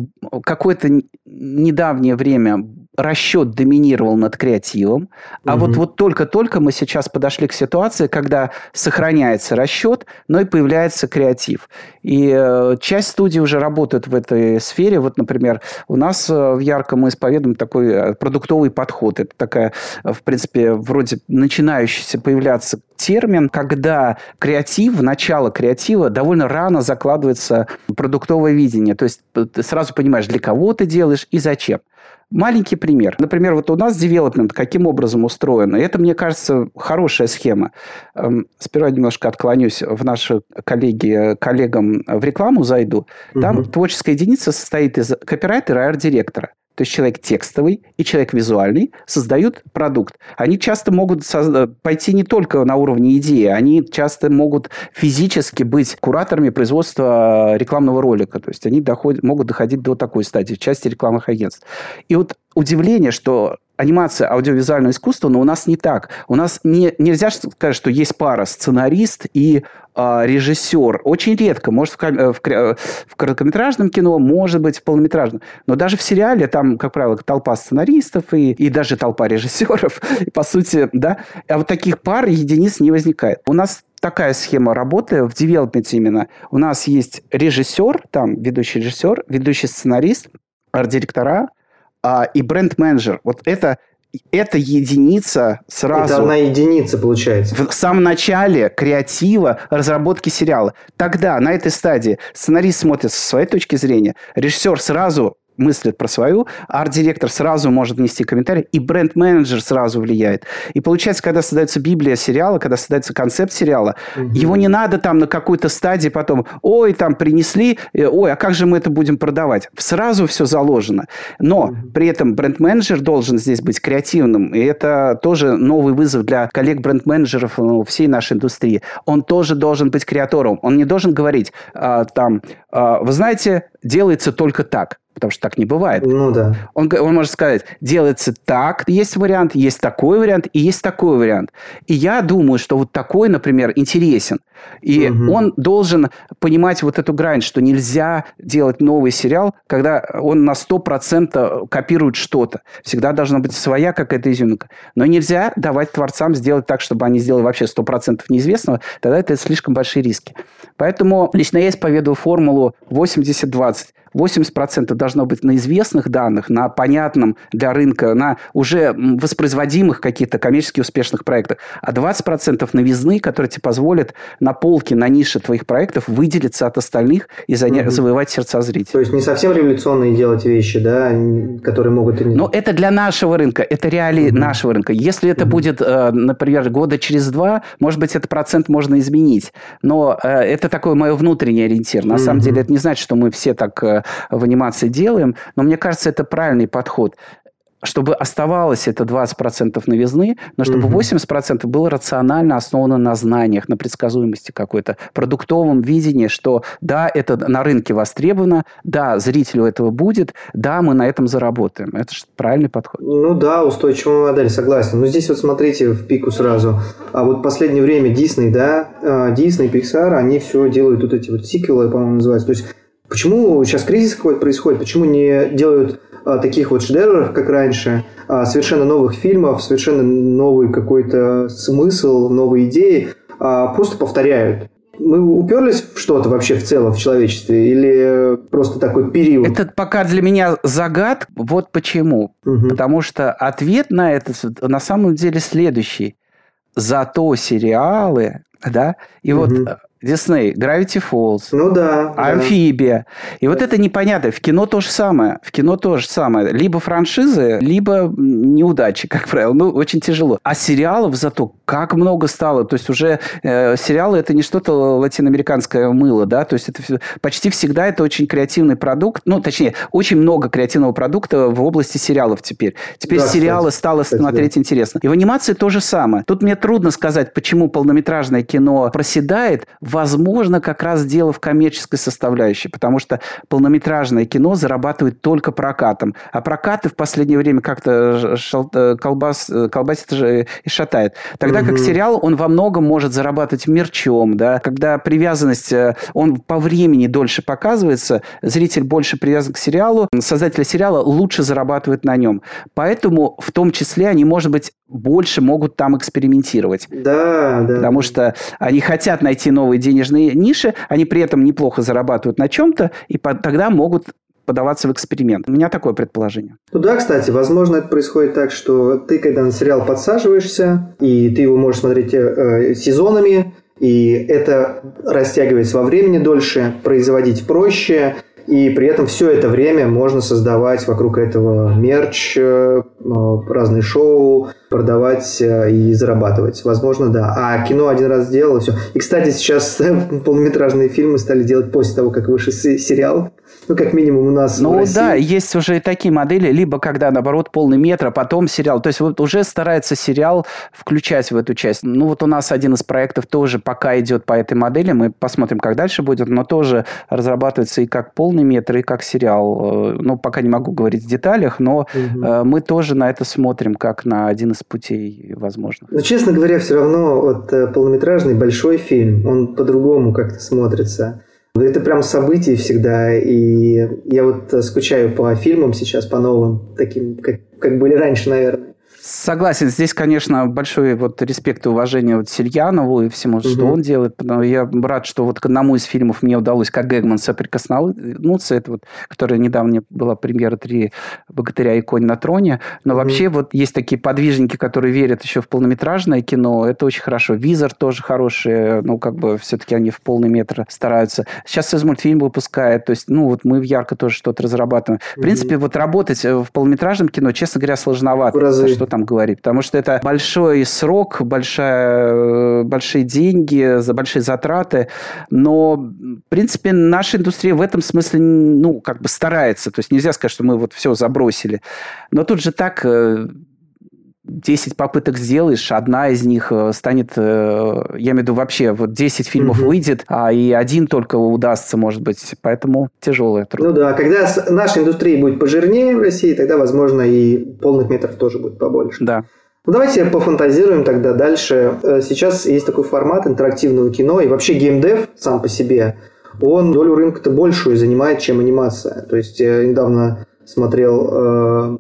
какое-то недавнее время расчет доминировал над креативом, а угу. вот, вот только-только мы сейчас подошли к ситуации, когда сохраняется расчет, но и появляется креатив. И э, часть студий уже работает в этой сфере. Вот, например, у нас э, в Ярко мы исповедуем такой э, продуктовый подход. Это такая, в принципе, вроде начинающийся появляться термин, когда креатив, начало креатива довольно рано закладывается продуктовое видение. То есть ты сразу понимаешь, для кого ты делаешь и зачем. Маленький пример. Например, вот у нас девелопмент каким образом устроен. И это, мне кажется, хорошая схема. Эм, сперва немножко отклонюсь в наши коллеги, коллегам в рекламу зайду. Там угу. творческая единица состоит из копирайтера и арт-директора то есть человек текстовый и человек визуальный, создают продукт. Они часто могут пойти не только на уровне идеи, они часто могут физически быть кураторами производства рекламного ролика. То есть они доходят, могут доходить до такой стадии в части рекламных агентств. И вот удивление, что анимация, аудиовизуальное искусство, но у нас не так. У нас не, нельзя сказать, что есть пара сценарист и э, режиссер. Очень редко. Может, в, в, в короткометражном кино, может быть, в полнометражном. Но даже в сериале там, как правило, толпа сценаристов и, и даже толпа режиссеров. По сути, да. А вот таких пар единиц не возникает. У нас такая схема работы в девелопменте именно. У нас есть режиссер, там ведущий режиссер, ведущий сценарист, арт-директора, а, и бренд-менеджер. Вот это это единица сразу. Это одна единица получается. В самом начале креатива, разработки сериала. Тогда на этой стадии сценарист смотрит со своей точки зрения, режиссер сразу мыслит про свою, арт-директор сразу может нести комментарий, и бренд-менеджер сразу влияет. И получается, когда создается Библия сериала, когда создается концепт сериала, угу. его не надо там на какой-то стадии потом, ой, там принесли, э, ой, а как же мы это будем продавать? Сразу все заложено. Но угу. при этом бренд-менеджер должен здесь быть креативным, и это тоже новый вызов для коллег бренд-менеджеров ну, всей нашей индустрии. Он тоже должен быть креатором. Он не должен говорить а, там, а, вы знаете, делается только так потому что так не бывает. Ну да. Он, он может сказать, делается так, есть вариант, есть такой вариант и есть такой вариант. И я думаю, что вот такой, например, интересен. И угу. он должен понимать вот эту грань, что нельзя делать новый сериал, когда он на 100% копирует что-то. Всегда должна быть своя какая-то изюминка. Но нельзя давать творцам сделать так, чтобы они сделали вообще 100% неизвестного. Тогда это слишком большие риски. Поэтому лично я исповедую формулу 80-20. 80% должно быть на известных данных, на понятном для рынка, на уже воспроизводимых каких-то коммерчески успешных проектах, а 20% новизны, которые тебе позволят на полке, на нише твоих проектов выделиться от остальных и заня- угу. завоевать сердца зрителей. То есть не совсем революционные делать вещи, да, которые могут... Но это для нашего рынка, это реалии угу. нашего рынка. Если это угу. будет, э, например, года через два, может быть, этот процент можно изменить. Но э, это такой мой внутренний ориентир. На угу. самом деле это не значит, что мы все так э, в анимации делаем, но мне кажется, это правильный подход чтобы оставалось это 20% новизны, но чтобы угу. 80% было рационально основано на знаниях, на предсказуемости какой-то, продуктовом видении, что да, это на рынке востребовано, да, зрителю этого будет, да, мы на этом заработаем. Это же правильный подход. Ну да, устойчивая модель, согласен. Но здесь вот смотрите в пику сразу. А вот в последнее время Disney, да, а, Disney, Pixar, они все делают вот эти вот сиквелы, по-моему, называются. То есть Почему сейчас кризис какой-то происходит? Почему не делают а, таких вот шедевров, как раньше, а, совершенно новых фильмов, совершенно новый какой-то смысл, новые идеи, а просто повторяют? Мы уперлись в что-то вообще в целом в человечестве или просто такой период? Это пока для меня загад. Вот почему. Угу. Потому что ответ на это на самом деле следующий. Зато сериалы, да, и угу. вот Дисней, Gravity Falls, ну да, Амфибия. Да. И вот это непонятно. В кино то же самое. В кино то же самое. Либо франшизы, либо неудачи, как правило. Ну, очень тяжело. А сериалов зато как много стало. То есть уже э, сериалы это не что-то латиноамериканское мыло, да. То есть это почти всегда это очень креативный продукт. Ну, точнее, очень много креативного продукта в области сериалов теперь. Теперь да, сериалы кстати, стало кстати, смотреть да. интересно. И в анимации то же самое. Тут мне трудно сказать, почему полнометражное кино проседает возможно, как раз дело в коммерческой составляющей, потому что полнометражное кино зарабатывает только прокатом. А прокаты в последнее время как-то э, колбас, э, колбасит и шатает. Тогда угу. как сериал, он во многом может зарабатывать мерчом, да, когда привязанность, э, он по времени дольше показывается, зритель больше привязан к сериалу, создатели сериала лучше зарабатывают на нем. Поэтому в том числе они, может быть, больше могут там экспериментировать. Да, да. Потому что они хотят найти новые денежные ниши, они при этом неплохо зарабатывают на чем-то, и тогда могут подаваться в эксперимент. У меня такое предположение. Ну да, кстати, возможно, это происходит так, что ты, когда на сериал подсаживаешься, и ты его можешь смотреть э, сезонами, и это растягивается во времени дольше, производить проще, и при этом все это время можно создавать вокруг этого мерч, э, разные шоу, продавать э, и зарабатывать. Возможно, да. А кино один раз сделал, и все. И, кстати, сейчас полнометражные фильмы стали делать после того, как вышел сериал. Ну, как минимум у нас Ну, да, есть уже и такие модели, либо когда, наоборот, полный метр, а потом сериал. То есть вот уже старается сериал включать в эту часть. Ну, вот у нас один из проектов тоже пока идет по этой модели. Мы посмотрим, как дальше будет, но тоже разрабатывается и как полный метр, и как сериал. Э, ну, пока не могу говорить в деталях, но угу. мы тоже на это смотрим, как на один из путей, возможно. Но, честно говоря, все равно вот э, полнометражный большой фильм, он по-другому как-то смотрится. Это прям событие всегда, и я вот скучаю по фильмам сейчас, по новым, таким, как, как были раньше, наверное. Согласен. Здесь, конечно, большой вот респект и уважение вот Сельянову и всему, угу. что он делает. Я рад, что вот к одному из фильмов мне удалось, как Гэгман, соприкоснуться. Это вот, которая недавно была премьера «Три богатыря и конь на троне». Но угу. вообще вот есть такие подвижники, которые верят еще в полнометражное кино. Это очень хорошо. Визор тоже хороший. Ну, как бы все-таки они в полный метр стараются. Сейчас из мультфильм выпускает. То есть, ну, вот мы в Ярко тоже что-то разрабатываем. В принципе, вот работать в полнометражном кино, честно говоря, сложновато. Что там говорить, потому что это большой срок, большая, большие деньги, за большие затраты, но, в принципе, наша индустрия в этом смысле, ну, как бы старается, то есть нельзя сказать, что мы вот все забросили, но тут же так 10 попыток сделаешь, одна из них э, станет, э, я имею в виду вообще, вот 10 фильмов угу. выйдет, а и один только удастся, может быть. Поэтому тяжелая труд. Ну да, когда наша индустрия будет пожирнее в России, тогда, возможно, и полных метров тоже будет побольше. Да. Ну, давайте пофантазируем тогда дальше. Э, сейчас есть такой формат интерактивного кино, и вообще геймдев сам по себе, он долю рынка-то большую занимает, чем анимация. То есть недавно смотрел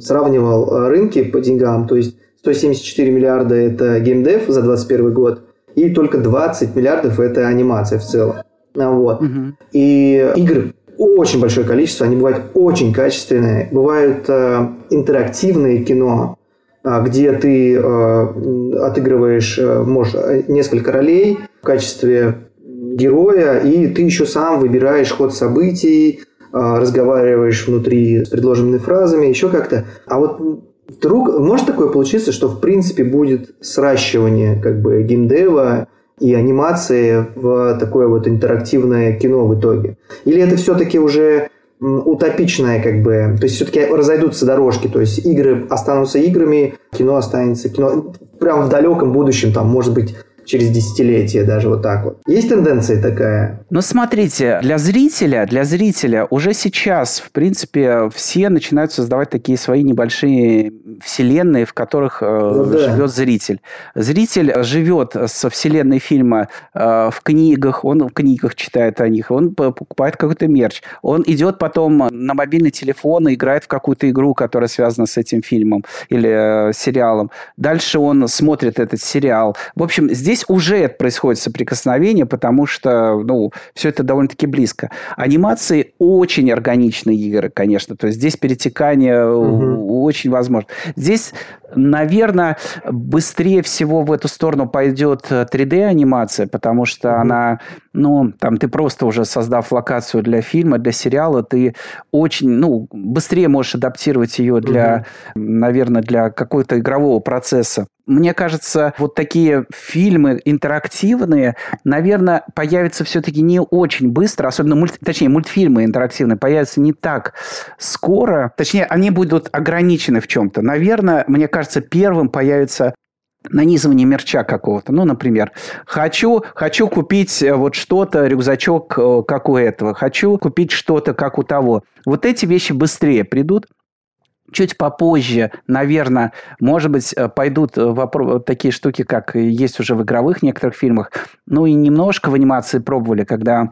сравнивал э, рынки по деньгам, то есть 174 миллиарда это геймдев за 2021 год, и только 20 миллиардов это анимация в целом. А, вот. Угу. И игры очень большое количество, они бывают очень качественные, бывают э, интерактивные кино, э, где ты э, отыгрываешь, э, можешь, э, несколько ролей в качестве героя, и ты еще сам выбираешь ход событий, а, разговариваешь внутри с предложенными фразами, еще как-то. А вот вдруг может такое получиться, что в принципе будет сращивание как бы геймдева и анимации в такое вот интерактивное кино в итоге? Или это все-таки уже утопичное, как бы, то есть все-таки разойдутся дорожки, то есть игры останутся играми, кино останется кино, прям в далеком будущем, там, может быть, через десятилетия даже вот так вот. Есть тенденция такая? Ну, смотрите, для зрителя, для зрителя уже сейчас, в принципе, все начинают создавать такие свои небольшие вселенные, в которых э, ну, да. живет зритель. Зритель живет со вселенной фильма э, в книгах, он в книгах читает о них, он покупает какой-то мерч, он идет потом на мобильный телефон и играет в какую-то игру, которая связана с этим фильмом или э, сериалом. Дальше он смотрит этот сериал. В общем, здесь Здесь уже происходит соприкосновение, потому что, ну, все это довольно-таки близко. Анимации очень органичные игры, конечно. То есть здесь перетекание угу. очень возможно. Здесь, наверное, быстрее всего в эту сторону пойдет 3D-анимация, потому что угу. она, ну, там ты просто уже создав локацию для фильма, для сериала, ты очень, ну, быстрее можешь адаптировать ее для, угу. наверное, для какого-то игрового процесса. Мне кажется, вот такие фильмы интерактивные, наверное, появятся все-таки не очень быстро, особенно, мульт, точнее, мультфильмы интерактивные появятся не так скоро. Точнее, они будут ограничены в чем-то. Наверное, мне кажется, первым появится нанизывание мерча какого-то. Ну, например, хочу, хочу купить э, вот что-то, рюкзачок, э, как у этого. Хочу купить что-то, как у того. Вот эти вещи быстрее придут. Чуть попозже, наверное, может быть, э, пойдут вопро- такие штуки, как есть уже в игровых некоторых фильмах. Ну и немножко в анимации пробовали, когда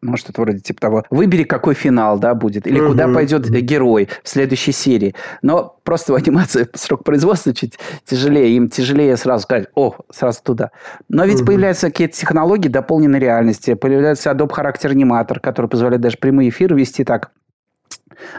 ну, что-то вроде типа того. Выбери, какой финал, да, будет. Или угу. куда пойдет герой в следующей серии. Но просто в анимации срок производства чуть тяжелее. Им тяжелее сразу сказать, о, сразу туда. Но ведь угу. появляются какие-то технологии дополненной реальности. Появляется Adobe Character Animator, который позволяет даже прямые эфиры вести так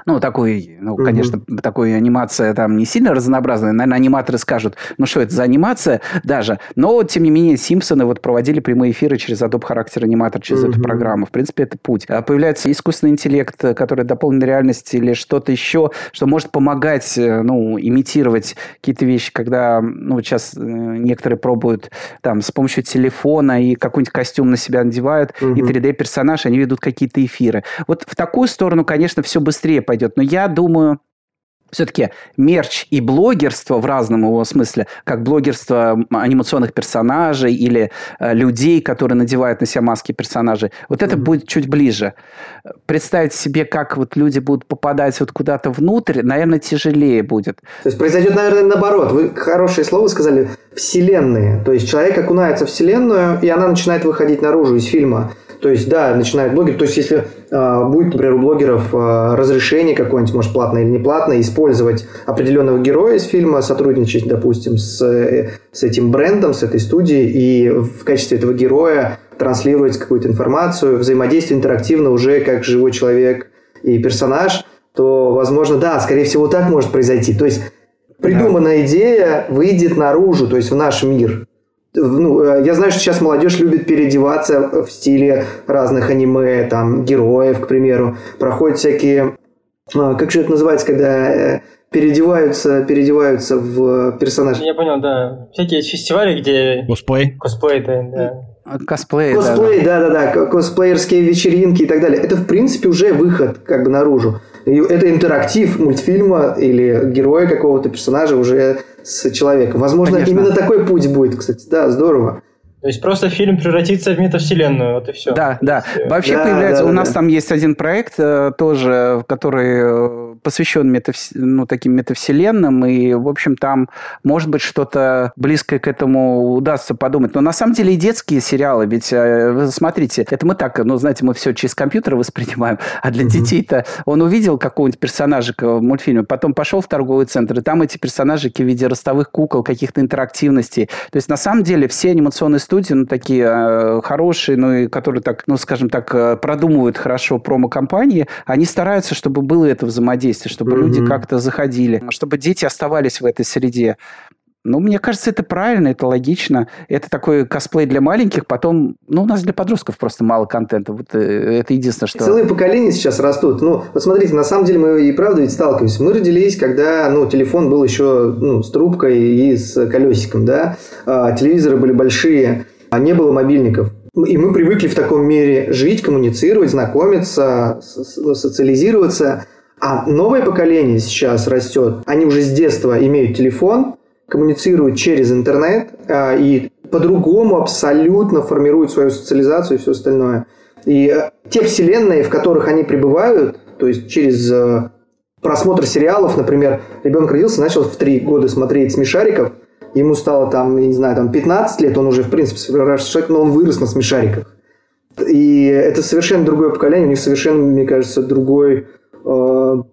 ну, такой, ну, угу. конечно, такой анимация там не сильно разнообразная. Наверное, аниматоры скажут, ну, что это за анимация даже. Но, тем не менее, Симпсоны вот проводили прямые эфиры через Adobe Характер Аниматор, через угу. эту программу. В принципе, это путь. А появляется искусственный интеллект, который дополненная реальность или что-то еще, что может помогать, э, ну, имитировать какие-то вещи, когда, ну, сейчас э, некоторые пробуют там с помощью телефона и какой-нибудь костюм на себя надевают, угу. и 3D-персонаж, они ведут какие-то эфиры. Вот в такую сторону, конечно, все быстрее быстрее пойдет. Но я думаю, все-таки мерч и блогерство в разном его смысле, как блогерство анимационных персонажей или э, людей, которые надевают на себя маски персонажей, вот это mm-hmm. будет чуть ближе. Представить себе, как вот люди будут попадать вот куда-то внутрь, наверное, тяжелее будет. То есть произойдет, наверное, наоборот. Вы хорошее слово сказали, вселенные. То есть человек окунается в вселенную, и она начинает выходить наружу из фильма. То есть, да, начинают блогеры. То есть, если э, будет, например, у блогеров э, разрешение какое-нибудь, может, платное или не платное, использовать определенного героя из фильма, сотрудничать, допустим, с, э, с этим брендом, с этой студией, и в качестве этого героя транслировать какую-то информацию, взаимодействие интерактивно уже как живой человек и персонаж, то, возможно, да, скорее всего, так может произойти. То есть, придуманная да. идея выйдет наружу, то есть в наш мир ну, э, я знаю, что сейчас молодежь любит переодеваться в стиле разных аниме, там, героев, к примеру. Проходят всякие... А, как же это называется, когда э, переодеваются, переодеваются в персонажей? Я понял, да. Всякие фестивали, где... Косплей. Косплей, да. да. Косплей, Косплей, да-да-да. Косплеерские вечеринки и так далее. Это, в принципе, уже выход как бы наружу. Это интерактив мультфильма или героя какого-то персонажа уже с человеком. Возможно, Конечно. именно такой путь будет, кстати. Да, здорово. То есть просто фильм превратится в метавселенную, вот и все. Да, да. Вообще да, появляется... Да, у нас да. там есть один проект э, тоже, который э, посвящен метавс... ну, таким метавселенным, и, в общем, там, может быть, что-то близкое к этому удастся подумать. Но на самом деле и детские сериалы, ведь, э, смотрите, это мы так, ну, знаете, мы все через компьютер воспринимаем, а для mm-hmm. детей-то он увидел какого-нибудь персонажика в мультфильме, потом пошел в торговый центр, и там эти персонажики в виде ростовых кукол, каких-то интерактивностей. То есть, на самом деле, все анимационные студии, ну, такие э, хорошие, ну, и которые так, ну, скажем так, э, продумывают хорошо промо-компании, они стараются, чтобы было это взаимодействие, чтобы mm-hmm. люди как-то заходили, чтобы дети оставались в этой среде. Ну, мне кажется, это правильно, это логично. Это такой косплей для маленьких, потом... Ну, у нас для подростков просто мало контента. Вот э, это единственное, что... Целые поколения сейчас растут. Ну, вот смотрите, на самом деле мы и правда ведь сталкиваемся. Мы родились, когда, ну, телефон был еще, ну, с трубкой и с колесиком, да. А, телевизоры были большие, а не было мобильников. И мы привыкли в таком мире жить, коммуницировать, знакомиться, социализироваться. А новое поколение сейчас растет. Они уже с детства имеют телефон, коммуницируют через интернет а, и по-другому абсолютно формируют свою социализацию и все остальное. И э, те вселенные, в которых они пребывают, то есть через э, просмотр сериалов, например, ребенок родился, начал в три года смотреть «Смешариков», ему стало там, не знаю, там 15 лет, он уже, в принципе, человек, но он вырос на «Смешариках». И это совершенно другое поколение, у них совершенно, мне кажется, другой э,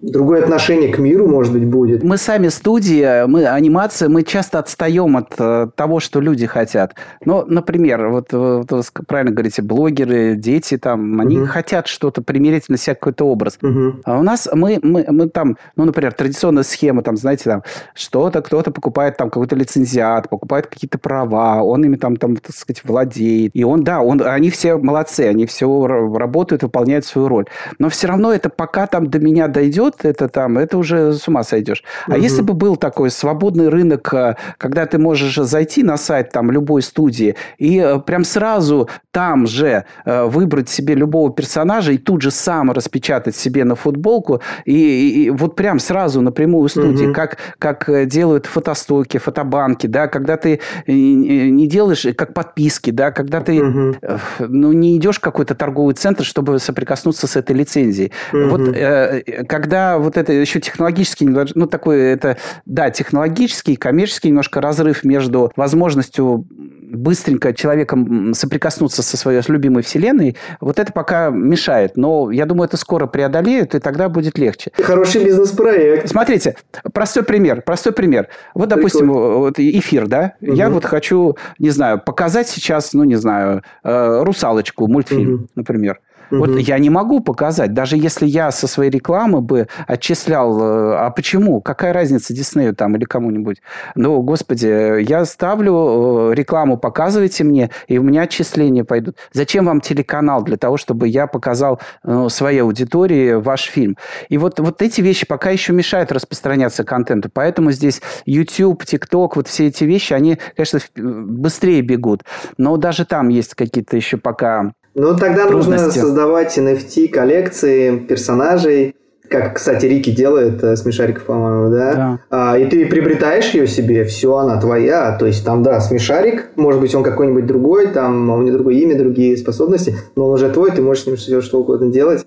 другое отношение к миру, может быть, будет. Мы сами студия, мы анимация, мы часто отстаем от э, того, что люди хотят. Но, например, вот, вот вы правильно говорите, блогеры, дети там, они угу. хотят что-то примерить на себя какой-то образ. Угу. А у нас мы, мы, мы там, ну, например, традиционная схема, там, знаете, там что-то, кто-то покупает там какой-то лицензиат, покупает какие-то права, он ими там, там, так сказать, владеет. И он, да, он, они все молодцы, они все работают, выполняют свою роль. Но все равно это пока там до меня дойдет, пойдет, это там, это уже с ума сойдешь. А угу. если бы был такой свободный рынок, э, когда ты можешь зайти на сайт там любой студии и э, прям сразу там же выбрать себе любого персонажа и тут же сам распечатать себе на футболку и, и, и вот прям сразу напрямую студии, угу. как, как делают фотостоки, фотобанки, да, когда ты не делаешь, как подписки, да, когда ты угу. ну, не идешь в какой-то торговый центр, чтобы соприкоснуться с этой лицензией. Угу. Вот э, когда вот это еще технологический, ну, такой, это, да, технологический, коммерческий немножко разрыв между возможностью быстренько человеком соприкоснуться со своей любимой вселенной, вот это пока мешает. Но я думаю, это скоро преодолеют, и тогда будет легче. Хороший бизнес-проект. Смотрите, простой пример. Простой пример. Вот, допустим, вот эфир, да? Угу. Я вот хочу, не знаю, показать сейчас, ну, не знаю, э, «Русалочку», мультфильм, угу. например. Угу. Вот я не могу показать, даже если я со своей рекламы бы отчислял, э, а почему? Какая разница Диснею там или кому-нибудь? Ну, господи, я ставлю э, рекламу, показывайте мне, и у меня отчисления пойдут. Зачем вам телеканал? Для того, чтобы я показал ну, своей аудитории ваш фильм. И вот, вот эти вещи пока еще мешают распространяться контенту. Поэтому здесь YouTube, TikTok, вот все эти вещи, они, конечно, быстрее бегут. Но даже там есть какие-то еще пока ну, тогда нужно создавать NFT коллекции персонажей, как, кстати, Рики делает э, смешариков, по-моему, да? да. А, и ты приобретаешь ее себе, все, она твоя. То есть там, да, смешарик, может быть, он какой-нибудь другой, там у него другое имя, другие способности, но он уже твой, ты можешь с ним все что угодно делать.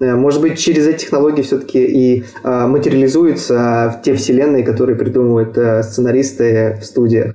Э, может быть, через эти технологии все-таки и а, материализуются те вселенные, которые придумывают а, сценаристы в студиях.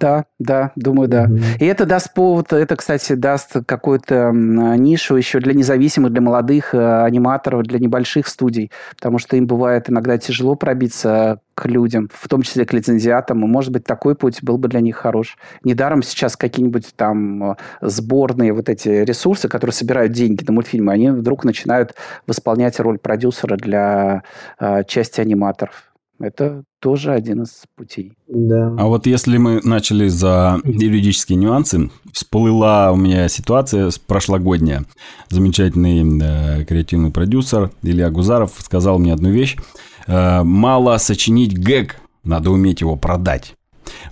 Да, да, думаю, да. Mm-hmm. И это даст повод, это, кстати, даст какую-то нишу еще для независимых, для молодых э, аниматоров, для небольших студий, потому что им бывает иногда тяжело пробиться к людям, в том числе к лицензиатам, и, может быть, такой путь был бы для них хорош. Недаром сейчас какие-нибудь там э, сборные вот эти ресурсы, которые собирают деньги на мультфильмы, они вдруг начинают восполнять роль продюсера для э, части аниматоров. Это тоже один из путей. Да. А вот если мы начали за юридические нюансы, всплыла у меня ситуация с прошлогодняя. Замечательный э, креативный продюсер Илья Гузаров сказал мне одну вещь. Э, мало сочинить гэг, надо уметь его продать.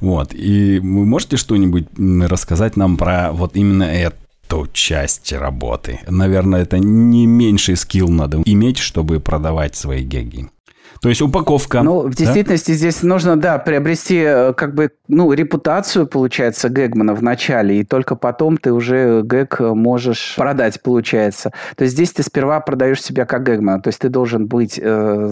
Вот. И вы можете что-нибудь рассказать нам про вот именно это? эту часть работы. Наверное, это не меньший скилл надо иметь, чтобы продавать свои геги. То есть упаковка. Ну, в действительности да? здесь нужно, да, приобрести э, как бы, ну, репутацию, получается, Гэгмана в начале, и только потом ты уже Гэг можешь продать, получается. То есть здесь ты сперва продаешь себя как Гэгмана, то есть ты должен быть э,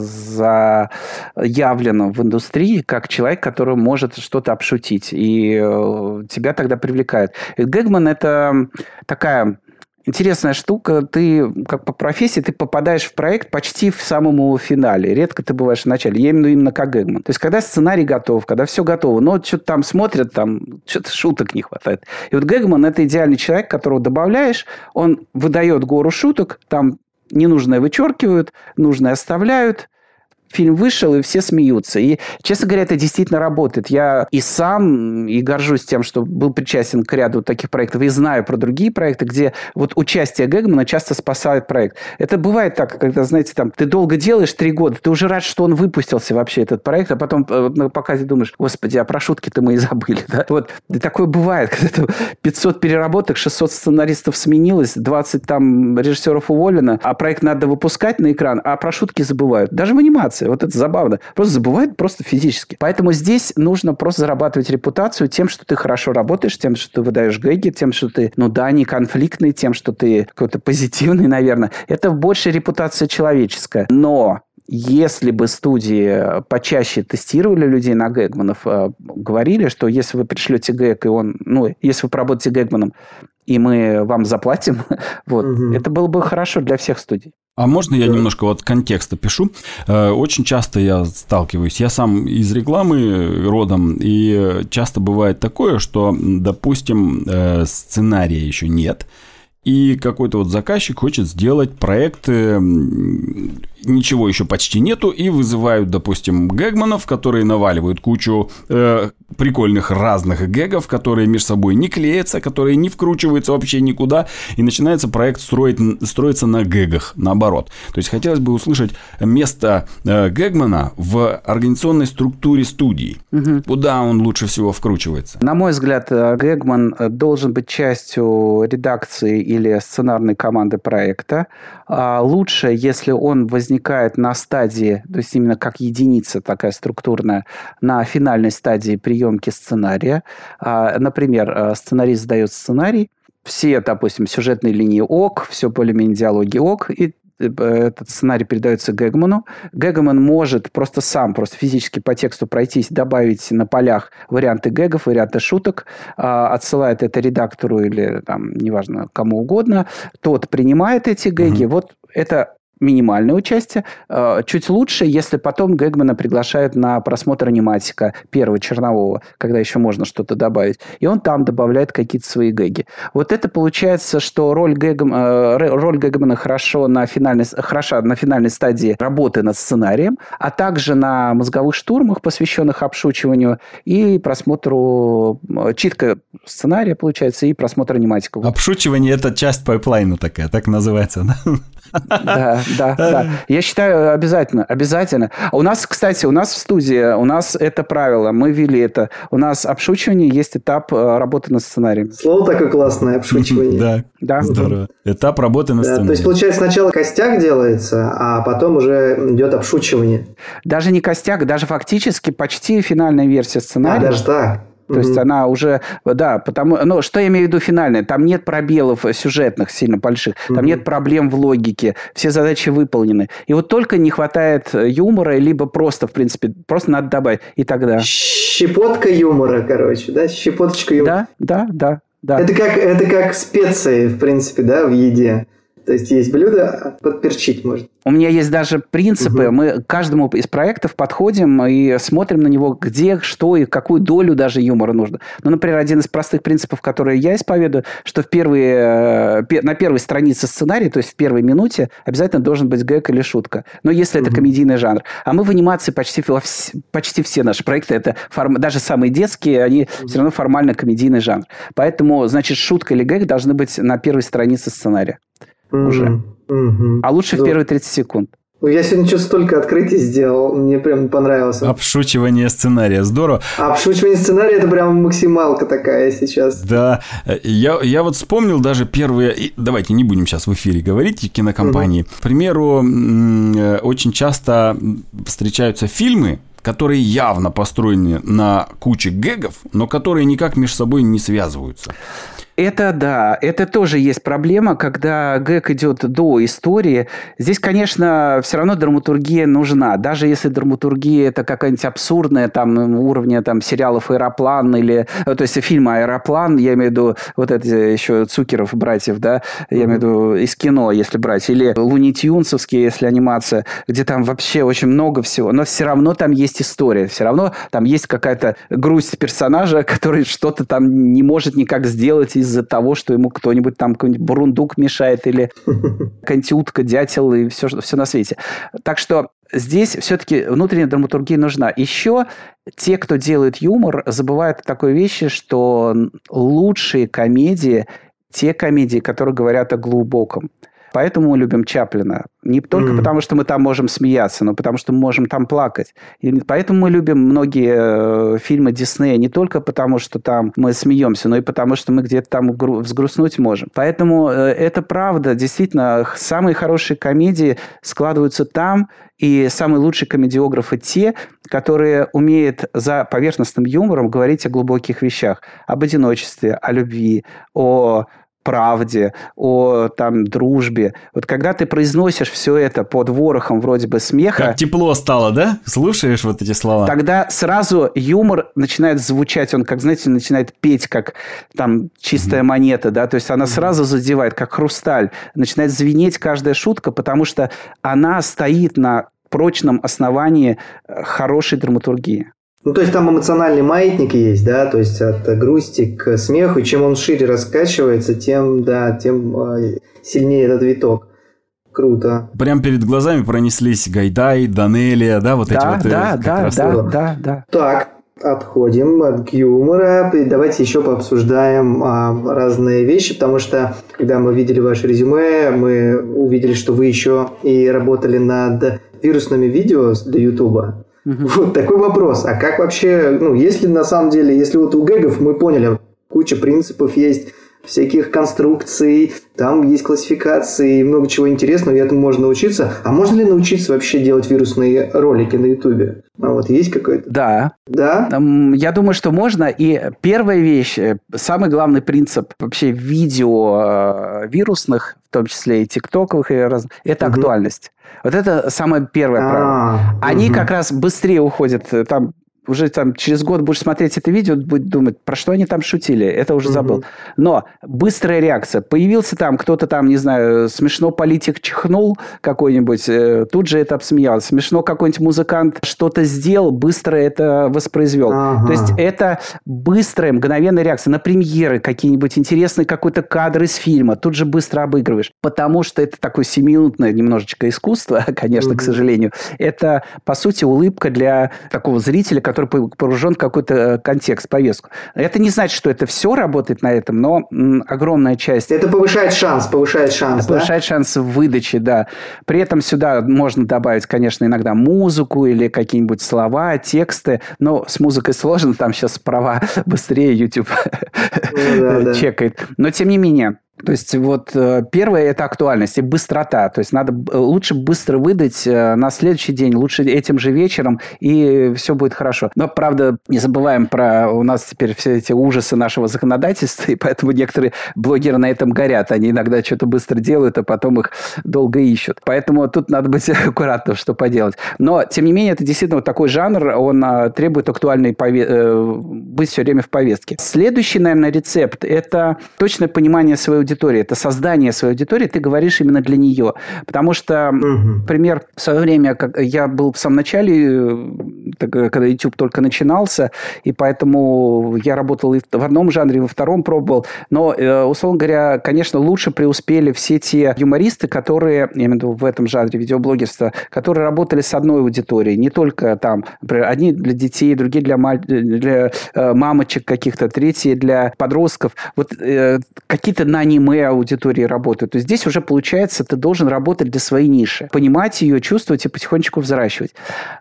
заявлен в индустрии как человек, который может что-то обшутить, и э, тебя тогда привлекают. И Гэгман – это такая интересная штука. Ты, как по профессии, ты попадаешь в проект почти в самом финале. Редко ты бываешь в начале. Я именно именно как Гэгман. То есть, когда сценарий готов, когда все готово, но что-то там смотрят, там что-то шуток не хватает. И вот Гэгман – это идеальный человек, которого добавляешь, он выдает гору шуток, там ненужное вычеркивают, нужное оставляют, фильм вышел, и все смеются. И, честно говоря, это действительно работает. Я и сам, и горжусь тем, что был причастен к ряду таких проектов, и знаю про другие проекты, где вот участие Гэгмана часто спасает проект. Это бывает так, когда, знаете, там, ты долго делаешь три года, ты уже рад, что он выпустился вообще, этот проект, а потом э, на показе думаешь, господи, а про шутки-то мы и забыли. Да? Вот и такое бывает, когда 500 переработок, 600 сценаристов сменилось, 20 там режиссеров уволено, а проект надо выпускать на экран, а про шутки забывают. Даже в анимации репутация. Вот это забавно. Просто забывают просто физически. Поэтому здесь нужно просто зарабатывать репутацию тем, что ты хорошо работаешь, тем, что ты выдаешь гэги, тем, что ты, ну да, не конфликтный, тем, что ты какой-то позитивный, наверное. Это больше репутация человеческая. Но если бы студии почаще тестировали людей на Гэгманов, э, говорили, что если вы пришлете Гэг, и он, ну, если вы поработаете Гэгманом, и мы вам заплатим, вот, угу. это было бы хорошо для всех студий. А можно я немножко вот контекста пишу? Э, очень часто я сталкиваюсь, я сам из рекламы родом, и часто бывает такое, что, допустим, э, сценария еще нет, и какой-то вот заказчик хочет сделать проект ничего еще почти нету, и вызывают, допустим, гэгманов, которые наваливают кучу э, прикольных разных гэгов, которые между собой не клеятся, которые не вкручиваются вообще никуда, и начинается проект строить, строиться на гэгах, наоборот. То есть хотелось бы услышать место э, гэгмана в организационной структуре студии. Угу. Куда он лучше всего вкручивается? На мой взгляд, э, гэгман э, должен быть частью редакции или сценарной команды проекта. А лучше, если он возникает на стадии, то есть именно как единица такая структурная, на финальной стадии приемки сценария. А, например, э, сценарист дает сценарий, все, допустим, сюжетные линии ок, все более-менее диалоги ок, и э, этот сценарий передается Гэгману. Гэгман может просто сам, просто физически по тексту пройтись, добавить на полях варианты гэгов, варианты шуток, а, отсылает это редактору или, там, неважно, кому угодно. Тот принимает эти гэги. Угу. Вот это минимальное участие. А, чуть лучше, если потом Гэгмана приглашают на просмотр аниматика первого чернового, когда еще можно что-то добавить. И он там добавляет какие-то свои гэги. Вот это получается, что роль, Гэгм, э, роль Гэгмана хорошо на финальной, хороша на финальной стадии работы над сценарием, а также на мозговых штурмах, посвященных обшучиванию и просмотру э, читка сценария, получается, и просмотр аниматиков. Обшучивание – это часть пайплайна такая, так называется, да? Да, да, да. Я считаю, обязательно, обязательно. У нас, кстати, у нас в студии, у нас это правило, мы ввели это. У нас обшучивание есть этап э, работы над сценарием. Слово такое классное, обшучивание. Да, да. здорово. Этап работы над сценарием. То есть, получается, сначала костяк делается, а потом уже идет обшучивание. Даже не костяк, даже фактически почти финальная версия сценария. А, даже так. То mm-hmm. есть она уже, да, потому, ну, что я имею в виду финальное, там нет пробелов сюжетных сильно больших, mm-hmm. там нет проблем в логике, все задачи выполнены. И вот только не хватает юмора, либо просто, в принципе, просто надо добавить, и тогда... Щепотка юмора, короче, да, щепоточка юмора. Да, да, да. Да. Это как, это как специи, в принципе, да, в еде. То есть есть блюдо, а подперчить можно. У меня есть даже принципы. Угу. Мы к каждому из проектов подходим и смотрим на него, где, что и какую долю даже юмора нужно. Ну, например, один из простых принципов, которые я исповедую, что в первые, э, на первой странице сценария, то есть в первой минуте, обязательно должен быть гэг или шутка. Но если угу. это комедийный жанр. А мы в анимации почти, почти все наши проекты, это форм, даже самые детские, они угу. все равно формально комедийный жанр. Поэтому, значит, шутка или гэг должны быть на первой странице сценария уже. Mm-hmm. А лучше в первые 30 секунд. Ну, я сегодня что столько открытий сделал, мне прям понравилось. Обшучивание сценария, здорово. Обшучивание сценария это прям максималка такая сейчас. Да, я, я вот вспомнил даже первые, давайте не будем сейчас в эфире говорить, кинокомпании. Угу. К примеру, э, очень часто встречаются фильмы, которые явно построены на куче гэгов, но которые никак между собой не связываются. Это да, это тоже есть проблема, когда гэг идет до истории. Здесь, конечно, все равно драматургия нужна. Даже если драматургия это какая-нибудь абсурдная, там, уровня там, сериалов «Аэроплан» или... То есть, фильма «Аэроплан», я имею в виду вот это еще Цукеров братьев, да, я имею в виду из кино, если брать, или Луни Тюнсовские, если анимация, где там вообще очень много всего, но все равно там есть история, все равно там есть какая-то грусть персонажа, который что-то там не может никак сделать из-за того, что ему кто-нибудь там какой-нибудь бурундук мешает или утка, дятел и все, все на свете. Так что здесь все-таки внутренняя драматургия нужна. Еще те, кто делает юмор, забывают о такой вещи, что лучшие комедии те комедии, которые говорят о глубоком. Поэтому мы любим Чаплина. Не только mm. потому, что мы там можем смеяться, но потому, что мы можем там плакать. И поэтому мы любим многие э, фильмы Диснея не только потому, что там мы смеемся, но и потому, что мы где-то там взгрустнуть можем. Поэтому э, это правда. Действительно, самые хорошие комедии складываются там, и самые лучшие комедиографы те, которые умеют за поверхностным юмором говорить о глубоких вещах, об одиночестве, о любви, о правде, о там дружбе. Вот когда ты произносишь все это под ворохом вроде бы смеха... Как тепло стало, да? Слушаешь вот эти слова? Тогда сразу юмор начинает звучать, он, как, знаете, начинает петь, как там чистая mm-hmm. монета, да, то есть она mm-hmm. сразу задевает, как хрусталь. Начинает звенеть каждая шутка, потому что она стоит на прочном основании э, хорошей драматургии. Ну, то есть там эмоциональный маятник есть, да, то есть от грусти к смеху, и чем он шире раскачивается, тем, да, тем э, сильнее этот виток. Круто. Прям перед глазами пронеслись Гайдай, Данелия, да, вот да, эти вот. Э, да, да, да, да, да. Так, отходим от юмора. Давайте еще пообсуждаем а, разные вещи, потому что когда мы видели ваше резюме, мы увидели, что вы еще и работали над вирусными видео для Ютуба. Угу. Вот такой вопрос. А как вообще, ну, если на самом деле, если вот у гэгов мы поняли, куча принципов есть, всяких конструкций, там есть классификации, много чего интересного, и этому можно научиться. А можно ли научиться вообще делать вирусные ролики на Ютубе? А вот есть какой-то? Да. Да? Я думаю, что можно. И первая вещь, э, самый главный принцип вообще видео э, вирусных, в том числе и тиктоковых, и раз... это угу. актуальность. Вот это самое первое а, правило. Они угу. как раз быстрее уходят. Э, там уже там через год будешь смотреть это видео, будет думать, про что они там шутили, это уже забыл. Угу. Но быстрая реакция. Появился там кто-то там, не знаю, смешно политик чихнул какой-нибудь, э, тут же это обсмеялся. Смешно какой-нибудь музыкант что-то сделал, быстро это воспроизвел. Ага. То есть это быстрая, мгновенная реакция на премьеры, какие-нибудь интересные какой-то кадр из фильма, тут же быстро обыгрываешь. Потому что это такое семиминутное немножечко искусство, конечно, угу. к сожалению. Это, по сути, улыбка для такого зрителя, который погружен в какой-то э, контекст, повестку. Это не значит, что это все работает на этом, но огромная часть... Это повышает шанс, повышает шанс, Повышает да? шанс выдачи, да. При этом сюда можно добавить, конечно, иногда музыку или какие-нибудь слова, тексты, но с музыкой сложно, там сейчас права быстрее YouTube ну чекает. Но тем не менее, то есть вот э, первое это актуальность и быстрота. То есть надо лучше быстро выдать э, на следующий день, лучше этим же вечером, и все будет хорошо. Но, правда, не забываем про у нас теперь все эти ужасы нашего законодательства, и поэтому некоторые блогеры на этом горят. Они иногда что-то быстро делают, а потом их долго ищут. Поэтому тут надо быть аккуратным, что поделать. Но, тем не менее, это действительно вот такой жанр, он а, требует актуальной пове... Э, быть все время в повестке. Следующий, наверное, рецепт – это точное понимание своей аудитории, это создание своей аудитории, ты говоришь именно для нее. Потому что, угу. например, в свое время, как я был в самом начале, когда YouTube только начинался, и поэтому я работал и в одном жанре, и во втором пробовал. Но, э, условно говоря, конечно, лучше преуспели все те юмористы, которые, я имею в виду в этом жанре видеоблогерства, которые работали с одной аудиторией, не только там, например, одни для детей, другие для, для э, мамочек каких-то, третьи для подростков. Вот э, какие-то на аниме аудитории работают. То есть здесь уже получается, ты должен работать для своей ниши, понимать ее, чувствовать и потихонечку взращивать.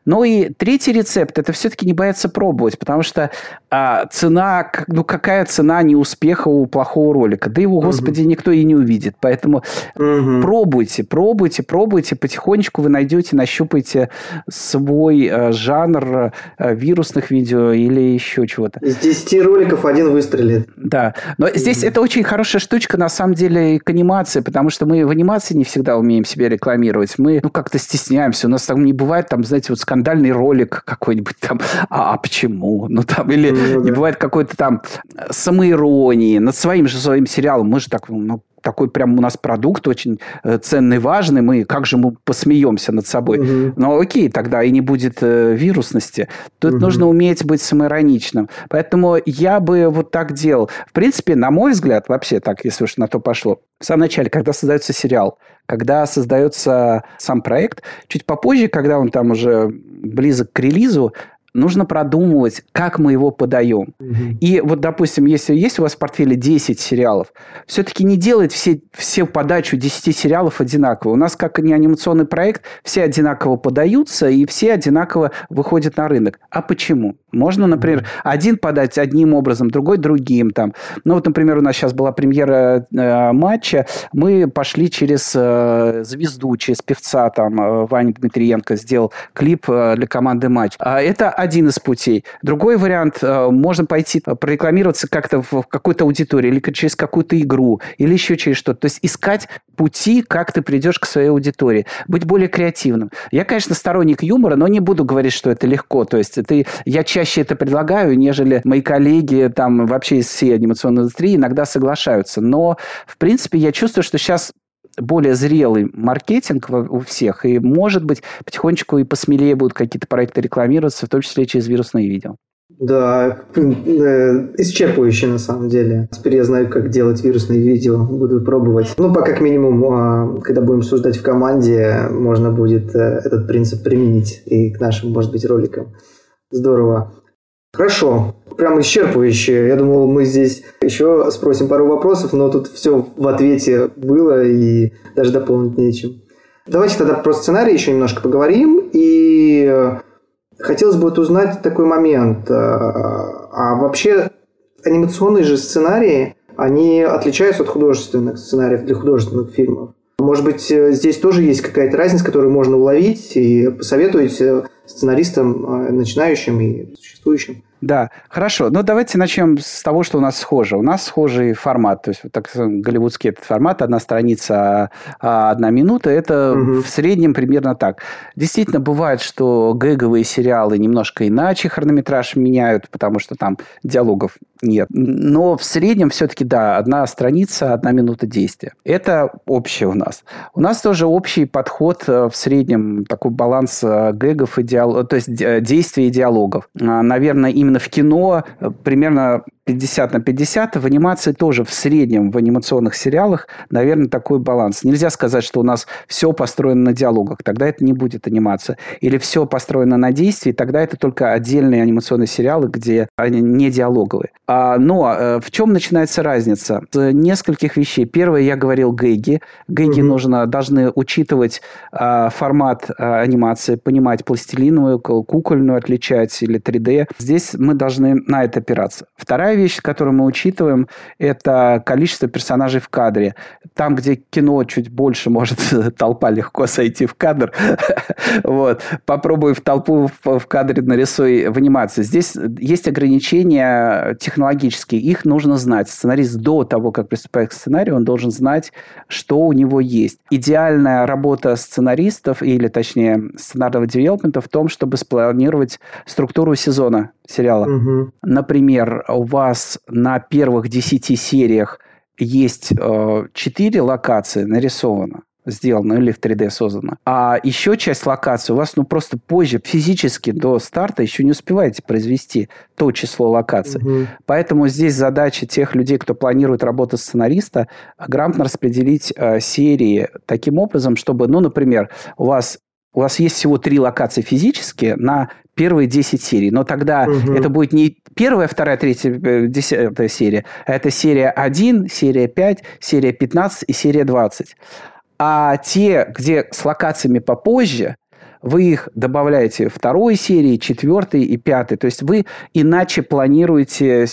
Ну и третий рецепт – это все-таки не бояться пробовать, потому что а, цена, ну какая цена неуспеха у плохого ролика? Да его, угу. господи, никто и не увидит. Поэтому угу. пробуйте, пробуйте, пробуйте, потихонечку вы найдете, нащупаете свой а, жанр а, вирусных видео или еще чего-то. Из 10 роликов один выстрелит. Да, но угу. здесь это очень хорошая штучка, на самом деле, к анимации, потому что мы в анимации не всегда умеем себя рекламировать. Мы, ну, как-то стесняемся. У нас там не бывает, там, знаете, вот скандальный ролик какой-нибудь там, а, а почему? Ну, там, или ну, не да. бывает какой-то там самоиронии над своим же своим сериалом. Мы же так, ну, такой прям у нас продукт очень э, ценный, важный, мы как же мы посмеемся над собой. Угу. Но окей, тогда и не будет э, вирусности. Тут угу. нужно уметь быть самоироничным. Поэтому я бы вот так делал. В принципе, на мой взгляд, вообще так, если уж на то пошло, в самом начале, когда создается сериал, когда создается сам проект, чуть попозже, когда он там уже близок к релизу, нужно продумывать, как мы его подаем. Угу. И вот, допустим, если есть у вас в портфеле 10 сериалов, все-таки не делать все, все подачу 10 сериалов одинаково. У нас, как не анимационный проект, все одинаково подаются, и все одинаково выходят на рынок. А почему? Можно, например, один подать одним образом, другой другим. Там. Ну, вот, например, у нас сейчас была премьера э, матча. Мы пошли через э, звезду, через певца. Там э, Ваня Дмитриенко сделал клип э, для команды матч. А это один из путей. Другой вариант, э, можно пойти э, прорекламироваться как-то в какой-то аудитории или через какую-то игру, или еще через что-то. То есть искать пути, как ты придешь к своей аудитории. Быть более креативным. Я, конечно, сторонник юмора, но не буду говорить, что это легко. То есть это, я чаще это предлагаю, нежели мои коллеги там вообще из всей анимационной индустрии иногда соглашаются. Но, в принципе, я чувствую, что сейчас более зрелый маркетинг у всех, и, может быть, потихонечку и посмелее будут какие-то проекты рекламироваться, в том числе через вирусные видео. Да, э, исчерпывающе на самом деле. Теперь я знаю, как делать вирусные видео. Буду пробовать. Ну, пока как минимум, а, когда будем обсуждать в команде, можно будет э, этот принцип применить и к нашим, может быть, роликам. Здорово. Хорошо, прям исчерпывающе. Я думал, мы здесь еще спросим пару вопросов, но тут все в ответе было и даже дополнить нечем. Давайте тогда про сценарий еще немножко поговорим. И э, хотелось бы вот узнать такой момент. Э, а вообще анимационные же сценарии, они отличаются от художественных сценариев для художественных фильмов? Может быть, э, здесь тоже есть какая-то разница, которую можно уловить и посоветовать сценаристам начинающим и существующим? Да, хорошо. Ну, давайте начнем с того, что у нас схоже. У нас схожий формат, то есть так голливудский этот формат, одна страница, а одна минута, это угу. в среднем примерно так. Действительно, бывает, что гэговые сериалы немножко иначе хронометраж меняют, потому что там диалогов нет. Но в среднем все-таки, да, одна страница, одна минута действия. Это общее у нас. У нас тоже общий подход э, в среднем, такой баланс э, гэгов и диалогов, то есть э, действий и диалогов. А, наверное, именно именно в кино примерно 50 на 50, в анимации тоже в среднем в анимационных сериалах, наверное, такой баланс. Нельзя сказать, что у нас все построено на диалогах, тогда это не будет анимация. Или все построено на действии, тогда это только отдельные анимационные сериалы, где они не диалоговые. А, но э, в чем начинается разница? С нескольких вещей. Первое, я говорил гэги. Гэги угу. нужно, должны учитывать а, формат а, анимации, понимать пластилиновую, кукольную отличать или 3D. Здесь мы должны на это опираться. Вторая Вторая вещь, которую мы учитываем, это количество персонажей в кадре. Там, где кино чуть больше, может толпа легко сойти в кадр. вот. Попробуй в толпу в кадре нарисуй в анимации. Здесь есть ограничения технологические. Их нужно знать. Сценарист до того, как приступает к сценарию, он должен знать, что у него есть. Идеальная работа сценаристов, или точнее сценарного девелопмента в том, чтобы спланировать структуру сезона сериала. Угу. Например, у вас на первых 10 сериях есть э, 4 локации нарисовано сделано или в 3D создано. А еще часть локаций у вас ну просто позже физически до старта еще не успеваете произвести то число локаций. Угу. Поэтому здесь задача тех людей, кто планирует работу сценариста, грамотно распределить э, серии таким образом, чтобы, ну, например, у вас у вас есть всего три локации физические на первые 10 серий. Но тогда угу. это будет не первая, вторая, третья, э, десятая серия, а это серия 1, серия 5, серия 15 и серия 20. А те, где с локациями попозже, вы их добавляете второй серии, четвертой и пятой. То есть вы иначе планируете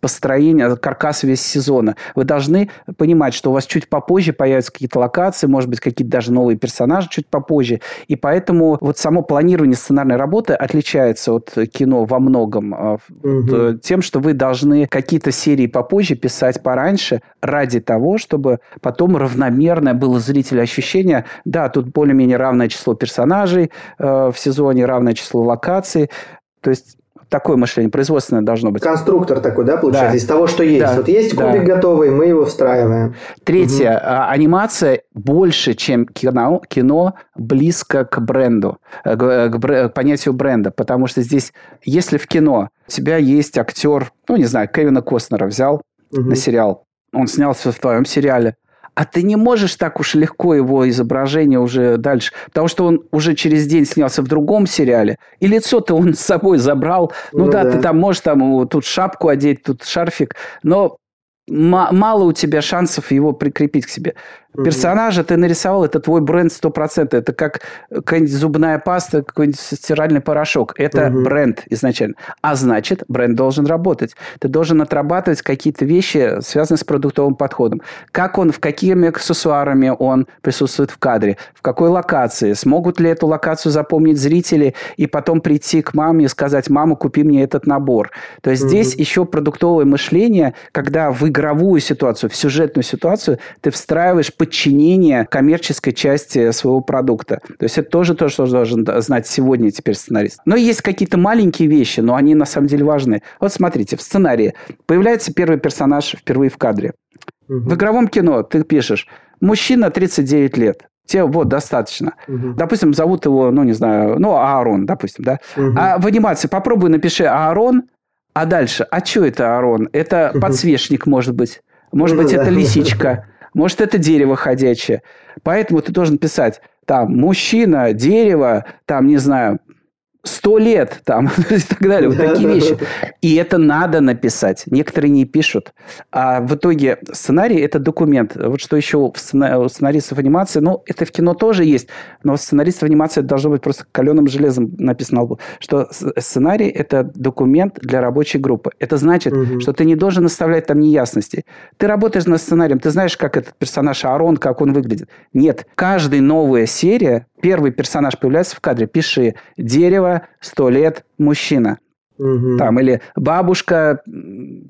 построение, каркас весь сезона. Вы должны понимать, что у вас чуть попозже появятся какие-то локации, может быть, какие-то даже новые персонажи чуть попозже. И поэтому вот само планирование сценарной работы отличается от кино во многом угу. тем, что вы должны какие-то серии попозже писать пораньше ради того, чтобы потом равномерное было зрителю ощущение, да, тут более-менее равное число персонажей, э, в сезоне, равное число локаций. То есть такое мышление производственное должно быть. Конструктор такой, да, получается, да. из того, что есть. Да. Вот есть кубик да. готовый, мы его встраиваем. Третье. Угу. Анимация больше, чем кино, кино близко к бренду, э, к, к, к понятию бренда. Потому что здесь, если в кино у тебя есть актер, ну, не знаю, Кевина Костнера взял угу. на сериал, он снялся в твоем сериале, а ты не можешь так уж легко его изображение уже дальше, потому что он уже через день снялся в другом сериале, и лицо-то он с собой забрал. Ну, ну да, да, ты там можешь там тут шапку одеть, тут шарфик, но мало у тебя шансов его прикрепить к себе. Персонажа ты нарисовал, это твой бренд 100%. Это как какая-нибудь зубная паста, какой-нибудь стиральный порошок. Это угу. бренд изначально. А значит, бренд должен работать. Ты должен отрабатывать какие-то вещи, связанные с продуктовым подходом. Как он, в какими аксессуарами он присутствует в кадре, в какой локации, смогут ли эту локацию запомнить зрители и потом прийти к маме и сказать, мама, купи мне этот набор. То есть угу. здесь еще продуктовое мышление, когда в игровую ситуацию, в сюжетную ситуацию ты встраиваешь подчинение коммерческой части своего продукта. То есть это тоже то, что должен знать сегодня теперь сценарист. Но есть какие-то маленькие вещи, но они на самом деле важны. Вот смотрите, в сценарии появляется первый персонаж впервые в кадре. Угу. В игровом кино ты пишешь «Мужчина 39 лет». Тебе вот достаточно. Угу. Допустим, зовут его, ну, не знаю, ну, Аарон, допустим, да. Угу. А в анимации попробуй напиши Аарон, а дальше, а что это Аарон? Это подсвечник, может быть. Может ну, быть, да. это лисичка. Может, это дерево ходячее. Поэтому ты должен писать там мужчина, дерево, там, не знаю, сто лет там и так далее, вот такие вещи. И это надо написать. Некоторые не пишут. А в итоге сценарий – это документ. Вот что еще у сценаристов анимации, ну, это в кино тоже есть, но сценаристов анимации должно быть просто каленым железом написано, что сценарий – это документ для рабочей группы. Это значит, угу. что ты не должен оставлять там неясности. Ты работаешь над сценарием, ты знаешь, как этот персонаж Арон, как он выглядит. Нет, каждая новая серия первый персонаж появляется в кадре, пиши «Дерево, сто лет, мужчина». Угу. Там, или бабушка,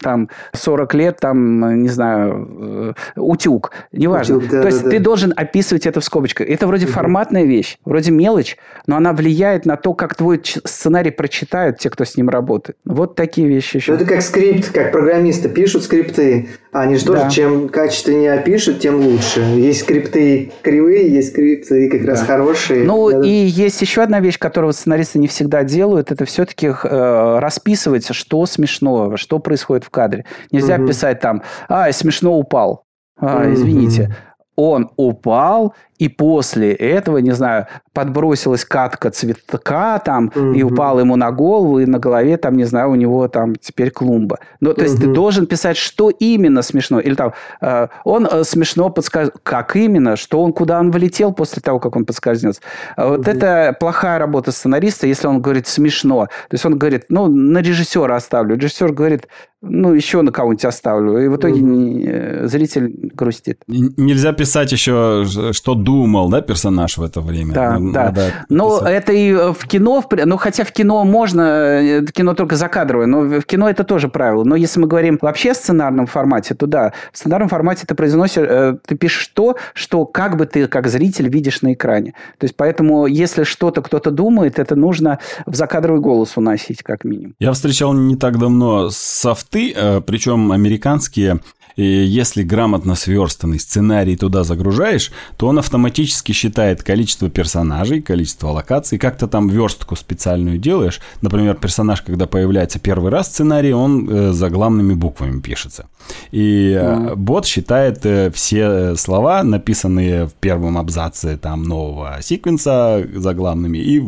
там, 40 лет, там, не знаю, э, утюг. Неважно. Утюг, да, То есть да, ты да. должен описывать это в скобочках. Это вроде угу. форматная вещь, вроде мелочь, но она влияет на то, как твой сценарий прочитают те, кто с ним работает. Вот такие вещи еще. Ну, это как скрипт, как программисты пишут скрипты. Они же тоже, да. чем качественнее опишут, тем лучше. Есть скрипты кривые, есть скрипты как да. раз хорошие. Ну, да. и есть еще одна вещь, которую сценаристы не всегда делают. Это все-таки э, расписывать, что смешного, что происходит в кадре. Нельзя угу. писать там, а, смешно упал. А, извините. Он упал, и после этого, не знаю, подбросилась катка цветка там, угу. и упала ему на голову, и на голове там, не знаю, у него там теперь клумба. Ну, то угу. есть ты должен писать, что именно смешно. Или там, э, он э, смешно подскажет. Как именно? Что он, куда он вылетел после того, как он подскользнется? Вот угу. это плохая работа сценариста, если он говорит смешно. То есть он говорит, ну, на режиссера оставлю. Режиссер говорит, ну, еще на кого-нибудь оставлю. И в итоге угу. зритель грустит. Нельзя писать еще, что думал, да, персонаж в это время. Да, ну, да. Но это и в кино, ну, хотя в кино можно, э, кино только закадровое, но в кино это тоже правило. Но если мы говорим вообще о сценарном формате, то да, в сценарном формате ты произносишь, э, ты пишешь то, что как бы ты, как зритель, видишь на экране. То есть, поэтому, если что-то кто-то думает, это нужно в закадровый голос уносить, как минимум. Я встречал не так давно софты, э, причем американские, и если грамотно сверстанный сценарий туда загружаешь, то он автоматически считает количество персонажей, количество локаций, как-то там верстку специальную делаешь. Например, персонаж, когда появляется первый раз в сценарии, он э, заглавными буквами пишется. И mm. бот считает э, все слова, написанные в первом абзаце там нового секвенса заглавными, и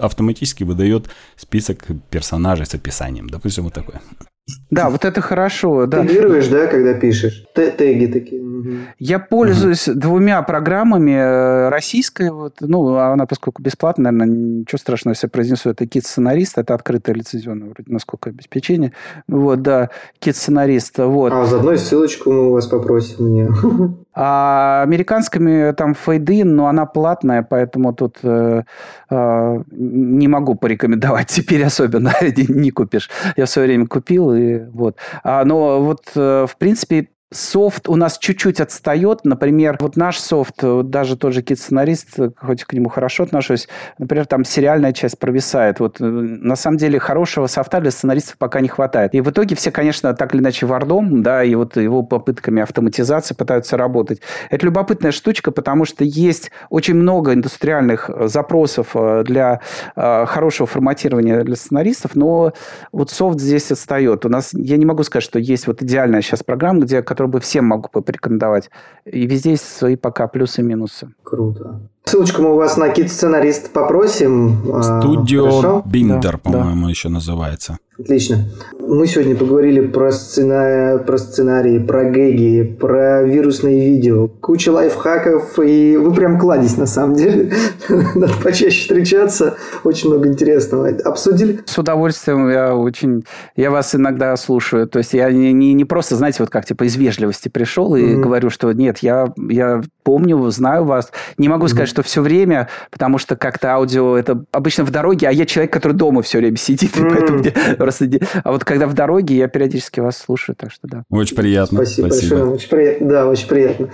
автоматически выдает список персонажей с описанием. Допустим, вот такое. Да, вот это хорошо. Да. Тегируешь, да, когда пишешь? Теги такие. Я пользуюсь угу. двумя программами. Э, российской, вот, ну, она, поскольку бесплатная, наверное, ничего страшного, если я произнесу, это кит-сценарист, это открытое лицензионное, вроде, насколько обеспечение. Вот, да, кит-сценарист. Вот. А заодно и ссылочку мы у вас попросим мне. А американскими там фейдин, но она платная, поэтому тут э, э, не могу порекомендовать теперь особенно, не купишь. Я в свое время купил, и вот. А, но вот, э, в принципе, Софт у нас чуть-чуть отстает. Например, вот наш софт, даже тот же кит-сценарист, хоть к нему хорошо отношусь, например, там сериальная часть провисает. Вот э, на самом деле хорошего софта для сценаристов пока не хватает. И в итоге все, конечно, так или иначе вардом, да, и вот его попытками автоматизации пытаются работать. Это любопытная штучка, потому что есть очень много индустриальных э, запросов э, для хорошего форматирования для сценаристов, но вот софт здесь отстает. У нас, я не могу сказать, что есть вот идеальная сейчас программа, где который бы всем могу бы порекомендовать. И везде есть свои пока плюсы и минусы. Круто. Ссылочку мы у вас на кит-сценарист попросим. А, Студио Биндер, да, по-моему, да. еще называется. Отлично. Мы сегодня поговорили про, сцена... про сценарии, про гэги, про вирусные видео, куча лайфхаков, и вы прям кладезь на самом деле. Надо почаще встречаться, очень много интересного. Обсудили? С удовольствием, я очень... Я вас иногда слушаю. То есть я не, не, не просто, знаете, вот как типа из вежливости пришел и mm-hmm. говорю, что нет, я, я помню, знаю вас. Не могу mm-hmm. сказать, что все время, потому что как-то аудио это обычно в дороге, а я человек, который дома все время сидит, mm-hmm. и поэтому мне просто... А вот когда в дороге, я периодически вас слушаю, так что да. Очень приятно. Спасибо, Спасибо. большое. Очень приятно. Да, очень приятно.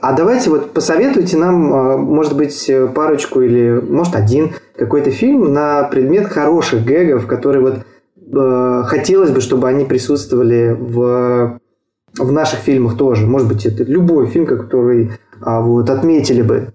А давайте вот посоветуйте нам, а, может быть, парочку или, может, один какой-то фильм на предмет хороших гэгов, которые вот э, хотелось бы, чтобы они присутствовали в, в наших фильмах тоже. Может быть, это любой фильм, который а, вот, отметили бы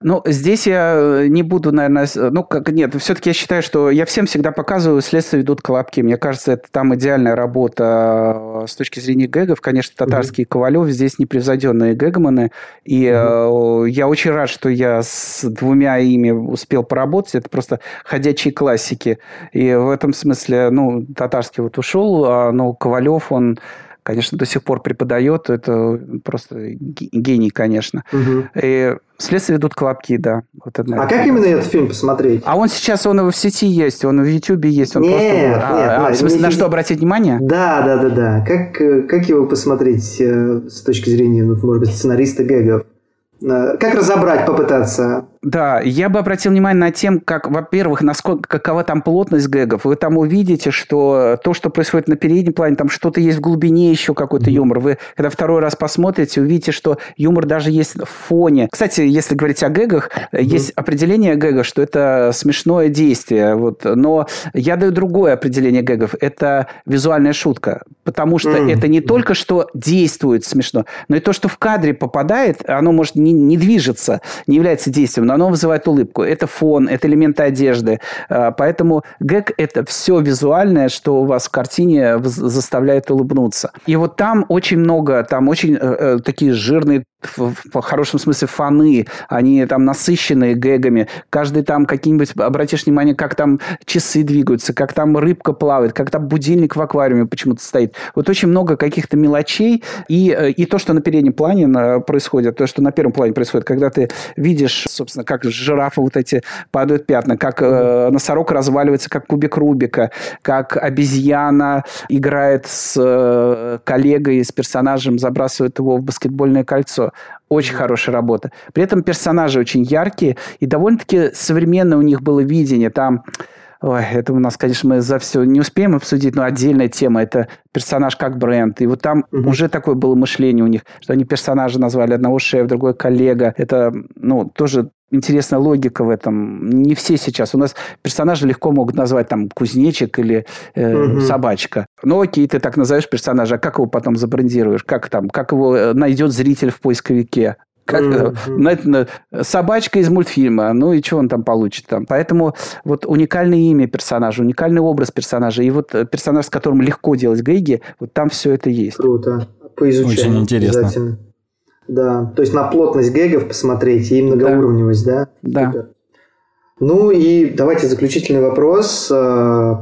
Ну, здесь я э, не буду, наверное... Ну, как нет, все-таки я считаю, что я всем всегда показываю «Следствие ведут колобки». Мне кажется, это там идеальная работа э, с точки зрения гэгов. Конечно, татарский mm-hmm. Ковалев здесь непревзойденные гэгманы. И mm-hmm. э, я очень рад, что я с двумя ими успел поработать. Это просто ходячие классики. И в этом смысле, ну, татарский вот ушел, а, но Ковалев, он конечно, до сих пор преподает. Это просто гений, конечно. Угу. И следствие ведут колобки, да. Вот это, а как именно этот фильм посмотреть? А он сейчас, он в сети есть, он в Ютубе есть. Он нет, просто... нет, а, а, в смысле, на что обратить внимание? Да, да, да, да. Как, э, как его посмотреть э, с точки зрения, ну, может быть, сценариста гэгов? Э, как разобрать, попытаться? Да, я бы обратил внимание на тем, как, во-первых, насколько, какова там плотность гэгов. Вы там увидите, что то, что происходит на переднем плане, там что-то есть в глубине еще какой-то mm-hmm. юмор. Вы, когда второй раз посмотрите, увидите, что юмор даже есть в фоне. Кстати, если говорить о гэгах, mm-hmm. есть определение гэга, что это смешное действие. Вот. Но я даю другое определение гэгов. Это визуальная шутка. Потому что mm-hmm. это не только что действует смешно, но и то, что в кадре попадает, оно может не, не движется, не является действием, оно вызывает улыбку. Это фон, это элементы одежды. А, поэтому гэг – это все визуальное, что у вас в картине заставляет улыбнуться. И вот там очень много, там очень э, э, такие жирные в, хорошем смысле фаны, они там насыщенные гэгами. Каждый там какие-нибудь, обратишь внимание, как там часы двигаются, как там рыбка плавает, как там будильник в аквариуме почему-то стоит. Вот очень много каких-то мелочей. И, э, и то, что на переднем плане происходит, то, что на первом плане происходит, когда ты видишь, собственно, как жирафы вот эти падают пятна, как э, носорог разваливается, как кубик Рубика, как обезьяна играет с э, коллегой, с персонажем, забрасывает его в баскетбольное кольцо. Очень хорошая работа. При этом персонажи очень яркие и довольно-таки современное у них было видение. Там Ой, это у нас, конечно, мы за все не успеем обсудить, но отдельная тема – это персонаж как бренд. И вот там угу. уже такое было мышление у них, что они персонажа назвали одного шеф, другой коллега. Это, ну, тоже интересная логика в этом. Не все сейчас. У нас персонажи легко могут назвать там кузнечик или э, угу. собачка. Ну окей, ты так назовешь персонажа, а как его потом забрендируешь? Как там? Как его э, найдет зритель в поисковике? Как, mm-hmm. собачка из мультфильма, ну и что он там получит там. Поэтому вот уникальное имя персонажа, уникальный образ персонажа, и вот э, персонаж, с которым легко делать гэги, вот там все это есть. Круто. Поизучаем. Очень интересно. Да, то есть на плотность гэгов посмотреть и многоуровневость, да? Да. да. Ну и давайте заключительный вопрос.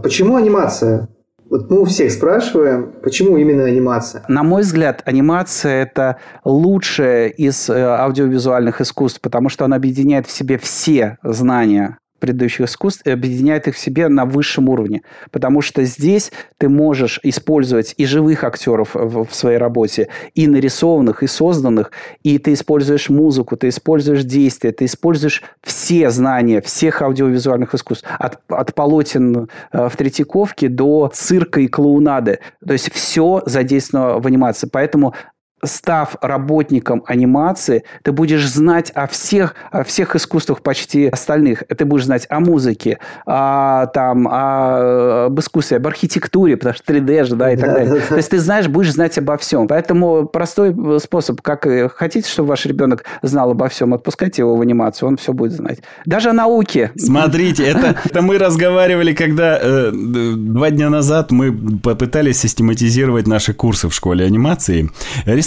Почему анимация? Вот мы у всех спрашиваем, почему именно анимация? На мой взгляд, анимация – это лучшее из э, аудиовизуальных искусств, потому что она объединяет в себе все знания предыдущих искусств и объединяет их в себе на высшем уровне. Потому что здесь ты можешь использовать и живых актеров в, в своей работе, и нарисованных, и созданных, и ты используешь музыку, ты используешь действия, ты используешь все знания всех аудиовизуальных искусств. От, от полотен э, в Третьяковке до цирка и клоунады. То есть все задействовано в анимации. Поэтому став работником анимации, ты будешь знать о всех, о всех искусствах почти остальных. Ты будешь знать о музыке, о, там, о, об искусстве, об архитектуре, потому что 3D же, да, и так да, далее. Да, да. То есть ты знаешь, будешь знать обо всем. Поэтому простой способ, как хотите, чтобы ваш ребенок знал обо всем, отпускайте его в анимацию, он все будет знать. Даже о науке. Смотрите, это, это мы разговаривали, когда э, два дня назад мы попытались систематизировать наши курсы в школе анимации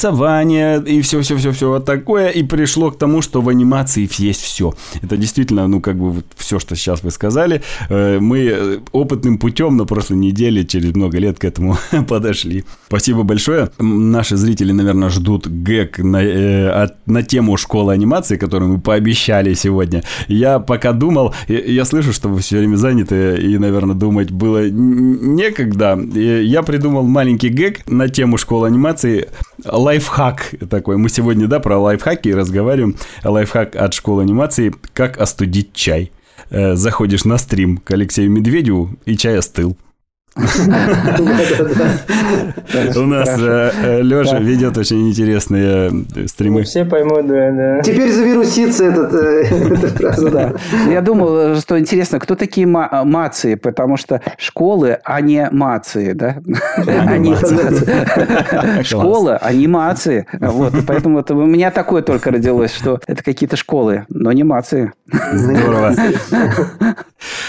рисование и все-все-все-все вот такое. И пришло к тому, что в анимации есть все. Это действительно, ну, как бы вот все, что сейчас вы сказали. Э, мы опытным путем на прошлой неделе через много лет к этому подошли. Спасибо большое. Наши зрители, наверное, ждут гэг на, э, на тему школы анимации, которую мы пообещали сегодня. Я пока думал, я слышу, что вы все время заняты, и, наверное, думать было некогда. Я придумал маленький гэг на тему школы анимации лайфхак такой. Мы сегодня, да, про лайфхаки разговариваем. Лайфхак от школы анимации «Как остудить чай». Э, заходишь на стрим к Алексею Медведеву, и чай остыл. У нас э, э, Леша ведет очень интересные э, стримы. Все поймут, да, да. Теперь завирусится этот фраза, да. Я думал, что интересно, кто такие мации, потому что школы, а не мации, да? Они Школа, анимации. Вот, поэтому у меня такое только родилось, что это какие-то школы, но анимации. Здорово.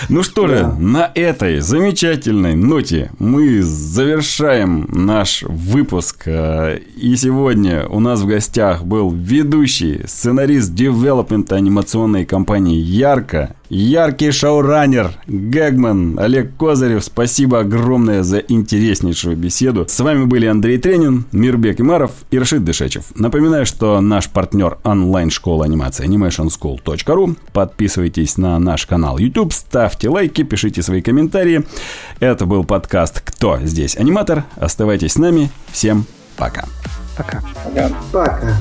Ну что же, на этой замечательной ноте мы завершаем наш выпуск. Э, и сегодня у нас в гостях был ведущий, сценарист девелопмента анимационной компании «Ярко» Яркий шоураннер Гэгман Олег Козырев. Спасибо огромное за интереснейшую беседу. С вами были Андрей Тренин, Мирбек Имаров и Рашид Дышечев. Напоминаю, что наш партнер онлайн-школа анимации animationschool.ru. Подписывайтесь на наш канал YouTube, ставьте лайки, пишите свои комментарии. Это был подкаст «Кто здесь аниматор?». Оставайтесь с нами. Всем пока. Пока. Пока.